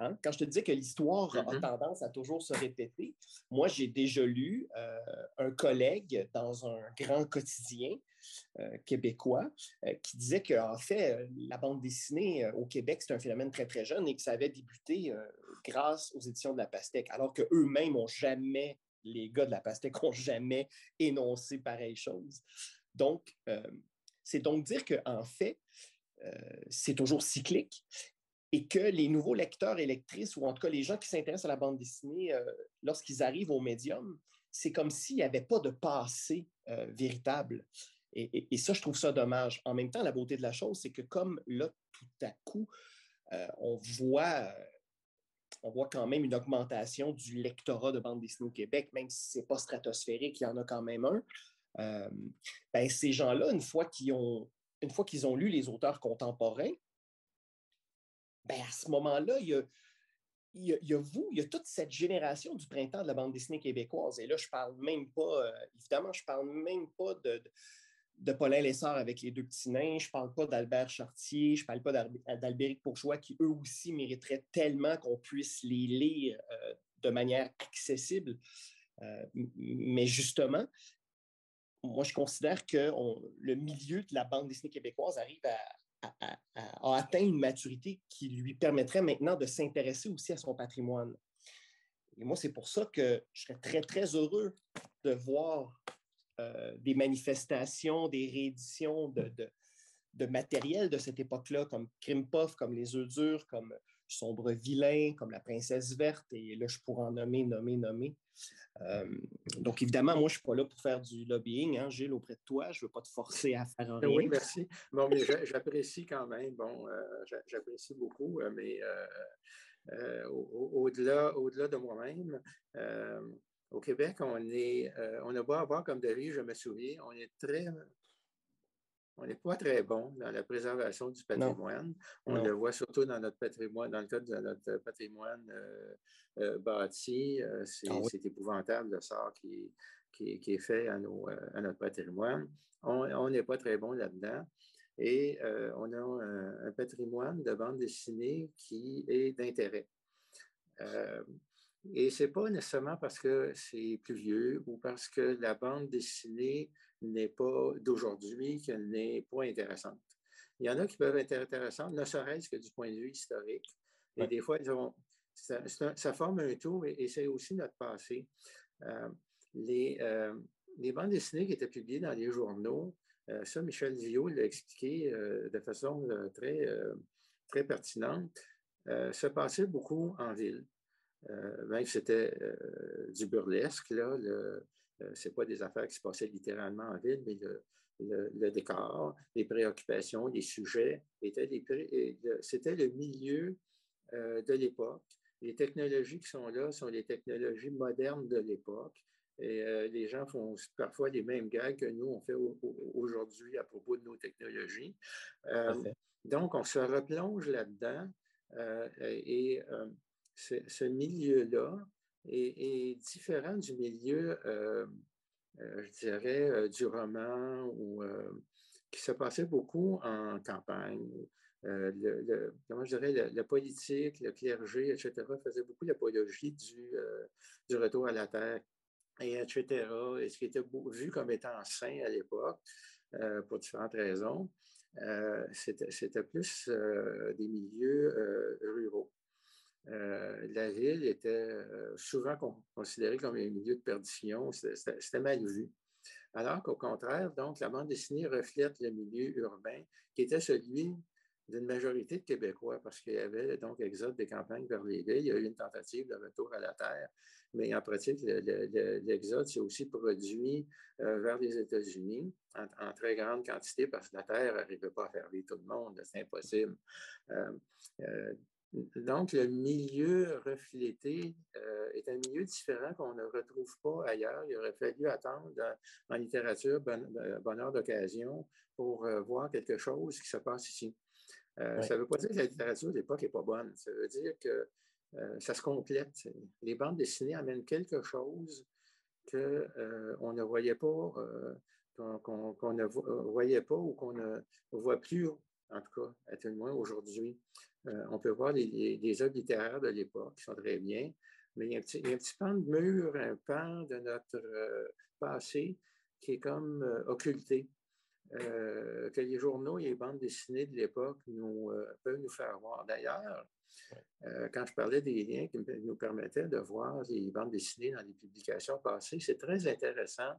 Hein? Quand je te disais que l'histoire a mm-hmm. tendance à toujours se répéter, moi, j'ai déjà lu euh, un collègue dans un grand quotidien euh, québécois euh, qui disait qu'en fait, la bande dessinée au Québec, c'est un phénomène très, très jeune et que ça avait débuté grâce aux éditions de la Pastèque, alors qu'eux-mêmes n'ont jamais, les gars de la Pastèque n'ont jamais énoncé pareille chose. Donc, c'est donc dire qu'en fait, c'est toujours cyclique et que les nouveaux lecteurs et lectrices, ou en tout cas les gens qui s'intéressent à la bande dessinée, euh, lorsqu'ils arrivent au médium, c'est comme s'il n'y avait pas de passé euh, véritable. Et, ça, je trouve ça dommage. En même temps, la beauté de la chose, c'est que comme là, tout à coup, euh, on, voit, on voit quand même une augmentation du lectorat de bande dessinée au Québec, même si ce n'est pas stratosphérique, il y en a quand même un. ben, ces gens-là, une fois qu'ils ont, une fois qu'ils ont lu les auteurs contemporains, ben à ce moment-là, il y a, vous, il y a toute cette génération du printemps de la bande dessinée québécoise. Et là, je parle même pas, euh, évidemment, je parle même pas de, Paulin Lessard avec les deux petits nains, je parle pas d'Albert Chartier, je parle pas d'Albéric Bourgeois, qui eux aussi mériteraient tellement qu'on puisse les lire euh, de manière accessible. Euh, mais justement, moi, je considère que le milieu de la bande dessinée québécoise arrive à, a, atteint une maturité qui lui permettrait maintenant de s'intéresser aussi à son patrimoine. Et moi, c'est pour ça que je serais très, très heureux de voir euh, des manifestations, des rééditions de, de, matériel de cette époque-là, comme Krimpov, comme Les œufs durs, comme Sombre Vilain, comme La Princesse Verte, et là, je pourrais en nommer, nommer, nommer. Euh, donc, évidemment, moi, je ne suis pas là pour faire du lobbying, hein, Gilles, auprès de toi. Je ne veux pas te forcer à faire rien. Oui, merci. Bon, mais j'apprécie quand même. Bon, euh, j'apprécie beaucoup, euh, mais au-delà au de moi-même, au Québec, on est, on a beau avoir comme devise, je me souviens, on est très on n'est pas très bon dans la préservation du patrimoine. On le voit surtout dans notre patrimoine, dans le cadre de notre patrimoine euh, euh, bâti. Euh, ah c'est épouvantable le sort qui, qui, est fait à, à, notre patrimoine. On n'est pas très bon là-dedans. Et on a un, patrimoine de bande dessinée qui est d'intérêt. et ce n'est pas nécessairement parce que c'est plus vieux ou parce que la bande dessinée n'est pas d'aujourd'hui, qu'elle n'est pas intéressante. Il y en a qui peuvent être intéressantes, ne serait-ce que du point de vue historique. Et des fois, ça, forme un tout et, c'est aussi notre passé. Euh, les, euh, les, bandes dessinées qui étaient publiées dans les journaux, euh, ça, Michel Viau l'a expliqué de façon très, très pertinente, se passait beaucoup en ville. même si c'était du burlesque, là, le, euh, ce pas des affaires qui se passaient littéralement en ville, mais le, décor, les préoccupations, les sujets. C'était le milieu de l'époque. Les technologies qui sont là sont les technologies modernes de l'époque. Et les gens font parfois les mêmes gags que nous, on fait aujourd'hui à propos de nos technologies. donc, on se replonge là-dedans et ce milieu-là est, différent du milieu, euh, euh, je dirais, euh, du roman qui se passait beaucoup en campagne. Comment je dirais, la, politique, le clergé, etc., faisait beaucoup l'apologie du, du retour à la terre, et etc., et ce qui était vu comme étant sain à l'époque, pour différentes raisons. C'était plus des milieux ruraux. Euh, la ville était euh, souvent considérée comme un milieu de perdition, c'était mal vu. Alors qu'au contraire, donc, la bande dessinée reflète le milieu urbain qui était celui d'une majorité de Québécois, parce qu'il y avait donc exode des campagnes vers les villes. Il y a eu une tentative de retour à la terre, mais en pratique, l'exode s'est aussi produit euh, vers les États-Unis en, très grande quantité, parce que la terre n'arrivait pas à faire vivre tout le monde, c'est impossible. Donc, le milieu reflété euh, est un milieu différent qu'on ne retrouve pas ailleurs. Il aurait fallu attendre en littérature euh, bonheur d'occasion pour euh, voir quelque chose qui se passe ici. Ça ne veut pas dire que la littérature de l'époque n'est pas bonne. Ça veut dire que ça se complète. Les bandes dessinées amènent quelque chose qu'on ne voyait pas, qu'on ne voyait pas ou qu'on ne voit plus, en tout cas, à tout le moins aujourd'hui. Euh, on peut voir les, œuvres littéraires de l'époque qui sont très bien, mais il y, a un petit, pan de mur, un pan de notre euh, passé qui est comme euh, occulté, que les journaux et les bandes dessinées de l'époque nous, peuvent nous faire voir. D'ailleurs, quand je parlais des liens qui nous permettaient de voir les bandes dessinées dans les publications passées, c'est très intéressant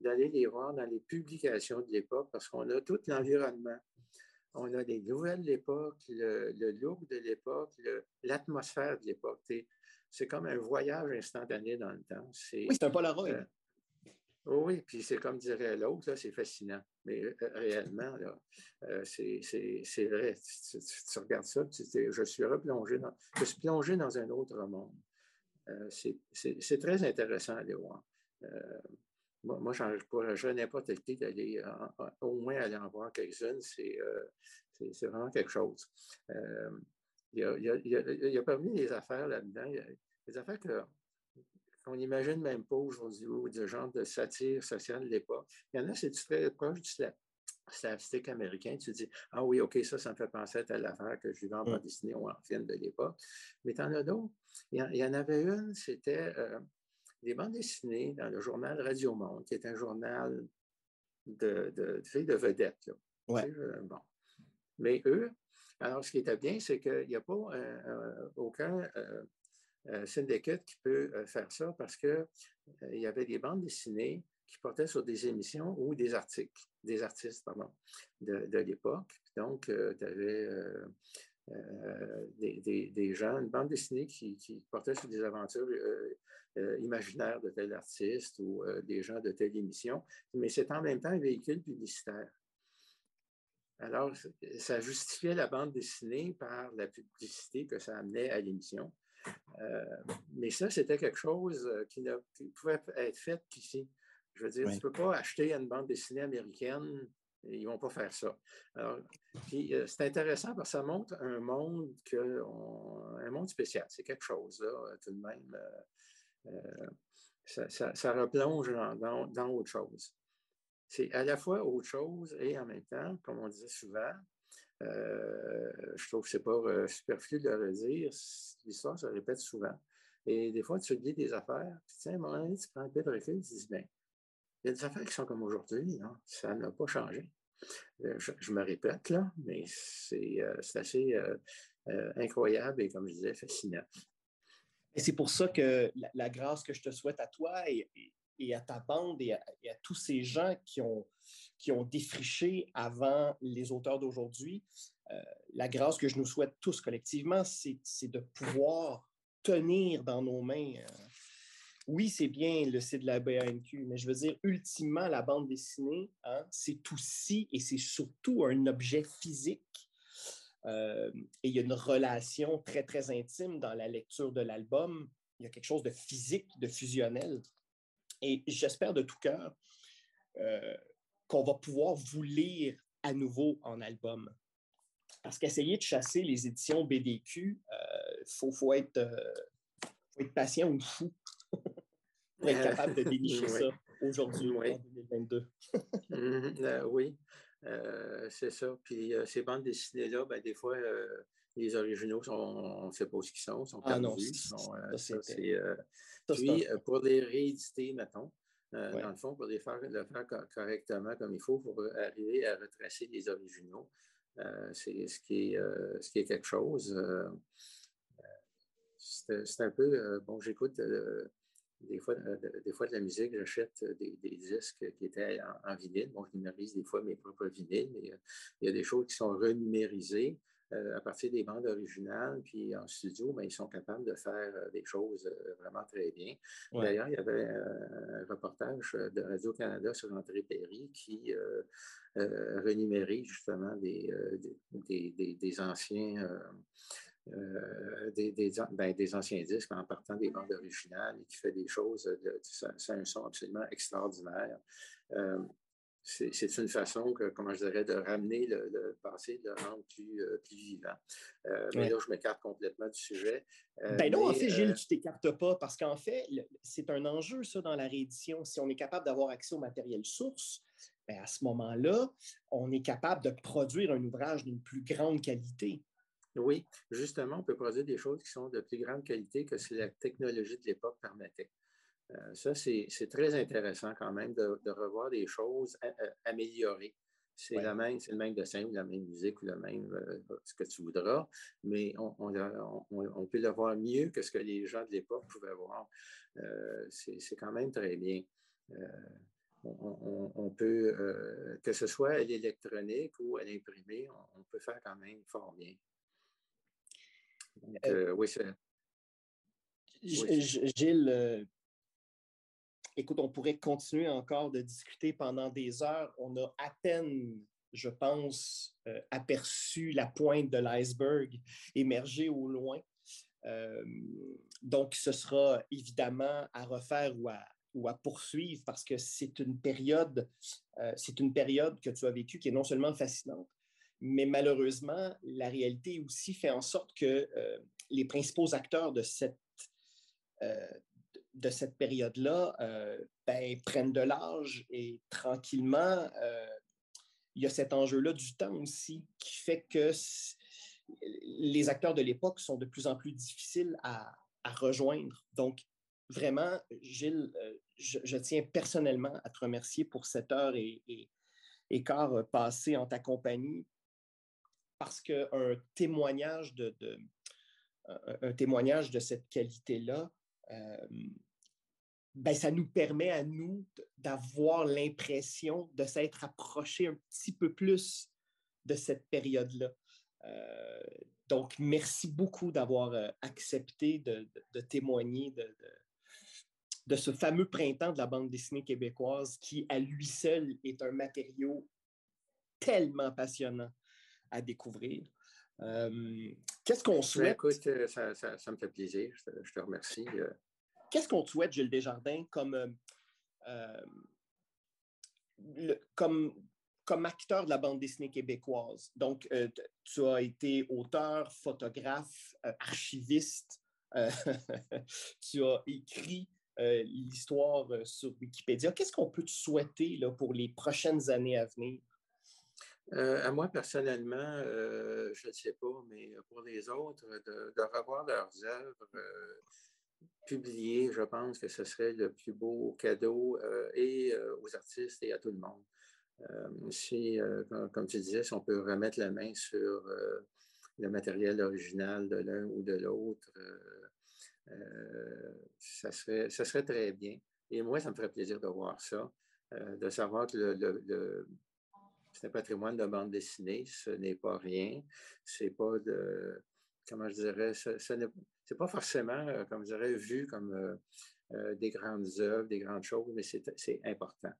d'aller les voir dans les publications de l'époque parce qu'on a tout l'environnement on a des nouvelles de l'époque, le, look de l'époque, l'atmosphère de l'époque. C'est comme un voyage instantané dans le temps. Oui, c'est un Polaroid. Euh, oui, puis c'est comme dirait l'autre, c'est fascinant. Mais euh, réellement, euh, c'est vrai. Tu, regardes ça, je suis replongé dans, je suis plongé dans un autre monde. c'est très intéressant à aller voir moi, je n'encouragerais n'importe qui d'aller au moins aller en voir quelques-unes. C'est vraiment quelque chose. Euh, il, y a, les affaires là-dedans, il y a des affaires qu'on n'imagine même pas aujourd'hui, ou des genres de satire sociale de l'époque. Il y en a, c'est très proche du slapstick américain. Tu dis, ah oui, OK, ça, ça me fait penser à telle affaire que je vu en bande dessinée ou en film de l'époque. Mais tu en as d'autres. Il, y en avait une, c'était euh, des bandes dessinées dans le journal Radio Monde, qui est un journal de, de, de vedettes. Euh, bon. Mais eux, alors ce qui était bien, c'est qu'il n'y a pas aucun euh, syndicat qui peut euh, faire ça parce qu'il y avait des bandes dessinées qui portaient sur des émissions ou des articles, des artistes, pardon, de, l'époque. Donc, tu avais des, gens, une bande dessinée qui, qui portait sur des aventures euh, imaginaire de tel artiste ou euh, des gens de telle émission, mais c'est en même temps un véhicule publicitaire. Alors, ça justifiait la bande dessinée par la publicité que ça amenait à l'émission. Euh, mais ça, c'était quelque chose qui ne pouvait être fait qu'ici. Je veux dire, tu ne peux pas acheter une bande dessinée américaine, ils ne vont pas faire ça. Alors, puis, c'est intéressant parce que ça montre un monde, que un monde spécial. C'est quelque chose, là, tout de même. Euh, ça, replonge dans, autre chose. C'est à la fois autre chose et en même temps, comme on disait souvent, euh, je trouve que ce n'est pas euh, superflu de le redire, l'histoire se répète souvent. Et des fois, tu dis des affaires, puis tiens, à un moment donné, tu prends un peu de recul, tu dis, bien, il y a des affaires qui sont comme aujourd'hui, ça n'a pas changé. Je, me répète, là, mais c'est assez incroyable et, comme je disais, fascinant. Et c'est pour ça que la, grâce que je te souhaite à toi et, à ta bande et à, tous ces gens qui ont, qui ont défriché avant les auteurs d'aujourd'hui, euh, la grâce que je nous souhaite tous collectivement, c'est de pouvoir tenir dans nos mains euh, oui, c'est bien le site de la BANQ, mais je veux dire, ultimement, la bande dessinée, hein, c'est aussi et c'est surtout un objet physique. Euh, et il y a une relation très, très intime dans la lecture de l'album. Il y a quelque chose de physique, de fusionnel. Et j'espère de tout cœur euh, qu'on va pouvoir vous lire à nouveau en album. Parce qu'essayer de chasser les éditions BDQ, il euh, faut, faut, être, faut être patient ou fou pour être capable de dénicher ça aujourd'hui, en 2022. Mhm, euh, oui, euh, c'est ça. Puis euh, ces bandes dessinées-là, ben, des fois, les originaux, on ne sait pas où ils sont, sont ah perdus. puis, pour les rééditer, mettons, dans le fond, pour les faire, le faire correctement comme il faut, pour arriver à retracer les originaux, c'est ce, qui est, ce qui est quelque chose. c'est un peu, bon, j'écoute des fois, euh, des fois de la musique, j'achète euh, des, disques qui étaient en, vinyle. Bon, je numérise des fois mes propres vinyles, mais euh, il y a des choses qui sont renumérisées à partir des bandes originales. Puis en studio, ben, ils sont capables de faire des choses vraiment très bien. D'ailleurs, il y avait un reportage de Radio-Canada sur André Perry qui renumérise justement des, des, des anciens euh, ben, des, anciens disques en partant des bandes originales et qui fait des choses, de, c'est un son absolument extraordinaire. Euh, c'est une façon, que, comment je dirais, de ramener le, passé, de le rendre plus, euh, vivant. mais là, je m'écarte complètement du sujet. ben non, en fait, Gilles, tu t'écartes pas parce qu'en fait, c'est un enjeu, ça, dans la réédition. Si on est capable d'avoir accès au matériel source, ben à ce moment-là, on est capable de produire un ouvrage d'une plus grande qualité. Oui, justement, on peut produire des choses qui sont de plus grande qualité que si la technologie de l'époque permettait. Euh, ça, c'est très intéressant quand même de, revoir des choses euh, améliorées. C'est la même, c'est le même dessin ou la même musique ou le même euh, ce que tu voudras, mais on, on, peut le voir mieux que ce que les gens de l'époque pouvaient voir. c'est quand même très bien. On, peut, que ce soit à l'électronique ou à l'imprimé, on, peut faire quand même fort bien. Euh, oui, Gilles, euh, écoute, on pourrait continuer encore de discuter pendant des heures. On a à peine, je pense, euh, aperçu la pointe de l'iceberg émerger au loin. donc, ce sera évidemment à refaire ou à, ou à poursuivre parce que c'est une période, c'est une période que tu as vécue qui est non seulement fascinante, mais malheureusement, la réalité aussi fait en sorte que euh, les principaux acteurs de cette, euh, cette période-là euh, ben, prennent de l'âge et tranquillement, il y a cet enjeu-là du temps aussi qui fait que les acteurs de l'époque sont de plus en plus difficiles à, rejoindre. Donc, vraiment, Gilles, je, tiens personnellement à te remercier pour cette heure et, et, et quart passé en ta compagnie parce qu'un témoignage de, un, témoignage de cette qualité-là, euh, ben, ça nous permet à nous d'avoir l'impression de s'être approché un petit peu plus de cette période-là. Euh, donc, merci beaucoup d'avoir euh, accepté de, témoigner de, de, ce fameux printemps de la bande dessinée québécoise qui, à lui seul, est un matériau tellement passionnant à découvrir. Euh, qu'est-ce qu'on ben, souhaite? Écoute, euh, ça, ça, me fait plaisir. Je te, remercie. Euh. Qu'est-ce qu'on souhaite, Gilles Desjardins, comme, comme, comme acteur de la bande dessinée québécoise? Donc, tu as été auteur, photographe, archiviste. tu as écrit l'histoire sur Wikipédia. Qu'est-ce qu'on peut te souhaiter là, pour les prochaines années à venir? Euh, à moi, personnellement, euh, je ne sais pas, mais pour les autres, de, revoir leurs œuvres euh, publiées, je pense que ce serait le plus beau cadeau et aux artistes et à tout le monde. si, comme, tu disais, si on peut remettre la main sur le matériel original de l'un ou de l'autre, ça, serait, ça serait très bien. Et moi, ça me ferait plaisir de voir ça, de savoir que le un patrimoine de bande dessinée, ce n'est pas rien. C'est pas de, comment je dirais, ce, n'est pas forcément, euh, comme je dirais, vu comme euh, des grandes œuvres, des grandes choses, mais c'est important.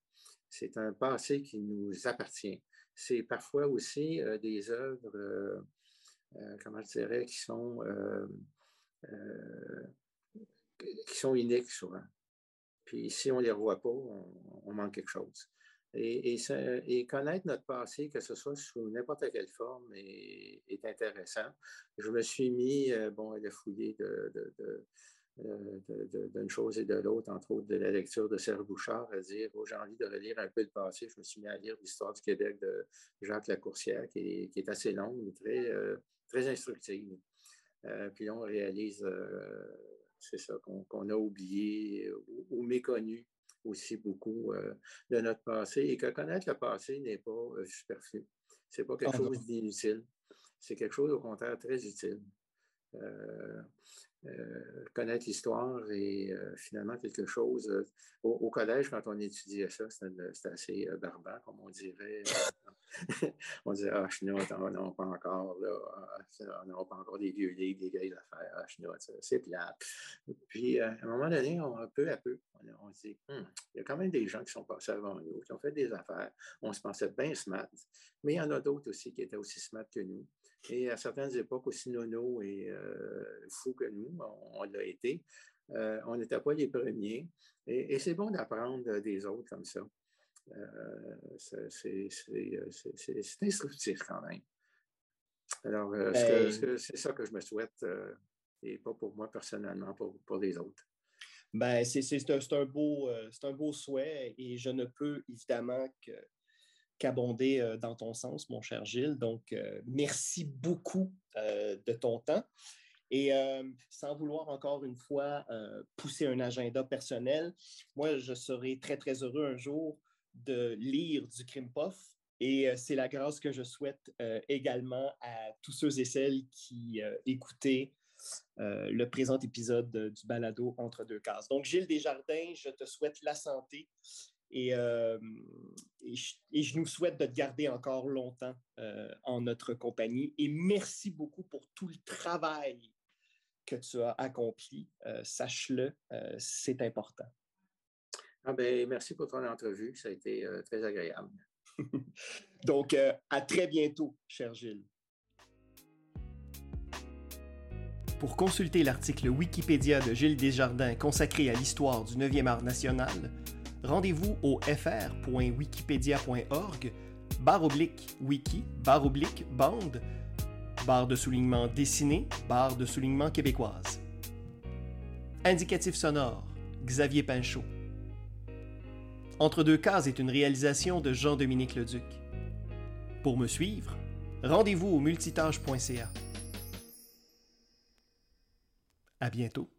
C'est un passé qui nous appartient. C'est parfois aussi des œuvres, comment je dirais, qui sont, qui sont uniques souvent. Puis si on ne les revoit pas, on, manque quelque chose. Et, connaître notre passé, que ce soit sous n'importe quelle forme, est, intéressant. Je me suis mis, euh, bon, à le fouiller de, d'une chose et de l'autre, entre autres de la lecture de Serge Bouchard, à dire oh, j'ai envie de relire un peu le passé. Je me suis mis à lire l'histoire du Québec de Jacques Lacourcière, qui est, qui est assez longue, mais très, euh, très instructive. Euh, puis on réalise c'est ça qu'on a oublié ou, méconnu aussi beaucoup euh, de notre passé et que connaître le passé n'est pas euh, superflu. Ce n'est pas quelque ah, chose d'inutile. C'est quelque chose, au contraire, très utile. Euh, euh, connaître l'histoire et euh, finalement quelque chose. Euh, au, collège, quand on étudiait ça, c'était assez barbant, comme on dirait. on disait, ah, Chinois, on n'a pas encore, là, on n'a pas encore des vieux livres, des vieilles affaires, ah, c'est plat. Puis, à un moment donné, on, peu à peu, on, se dit, hum, il y a quand même des gens qui sont passés avant nous, qui ont fait des affaires. On se pensait bien smart, mais il y en a d'autres aussi qui étaient aussi smart que nous. Et à certaines époques, aussi nono et euh, fou que nous, on, l'a été. Euh, on n'était pas les premiers. Et, c'est bon d'apprendre des autres comme ça. Euh, c'est instructif quand même. Alors, ben c'est ça que je me souhaite, et pas pour moi personnellement, pour, pour les autres. Ben, c'est un, un, beau, un beau souhait et je ne peux évidemment que qu'abonder euh, dans ton sens, mon cher Gilles. Donc, euh, merci beaucoup euh, de ton temps. Et sans vouloir encore une fois pousser un agenda personnel, moi, je serai très, très heureux un jour de lire du Crime Puff. Et c'est la grâce que je souhaite également à tous ceux et celles qui écoutaient le présent épisode du balado Entre deux cases. Donc, Gilles Desjardins, je te souhaite la santé euh, et, je, nous souhaite de te garder encore longtemps euh, en notre compagnie. Et merci beaucoup pour tout le travail que tu as accompli. Euh, sache-le, c'est important. Ah ben, merci pour ton entrevue. Ça a été très agréable. Donc, à très bientôt, cher Gilles. Pour consulter l'article Wikipédia de Gilles Desjardins consacré à l'histoire du 9e art national, rendez-vous au fr.wikipedia.org, barre oblique wiki, barre oblique bande, barre de soulignement dessiné, barre de soulignement québécoise. Indicatif sonore, Xavier Pinchot. Entre deux cases est une réalisation de Jean-Dominique Leduc. Pour me suivre, rendez-vous au multitâche.ca. À bientôt.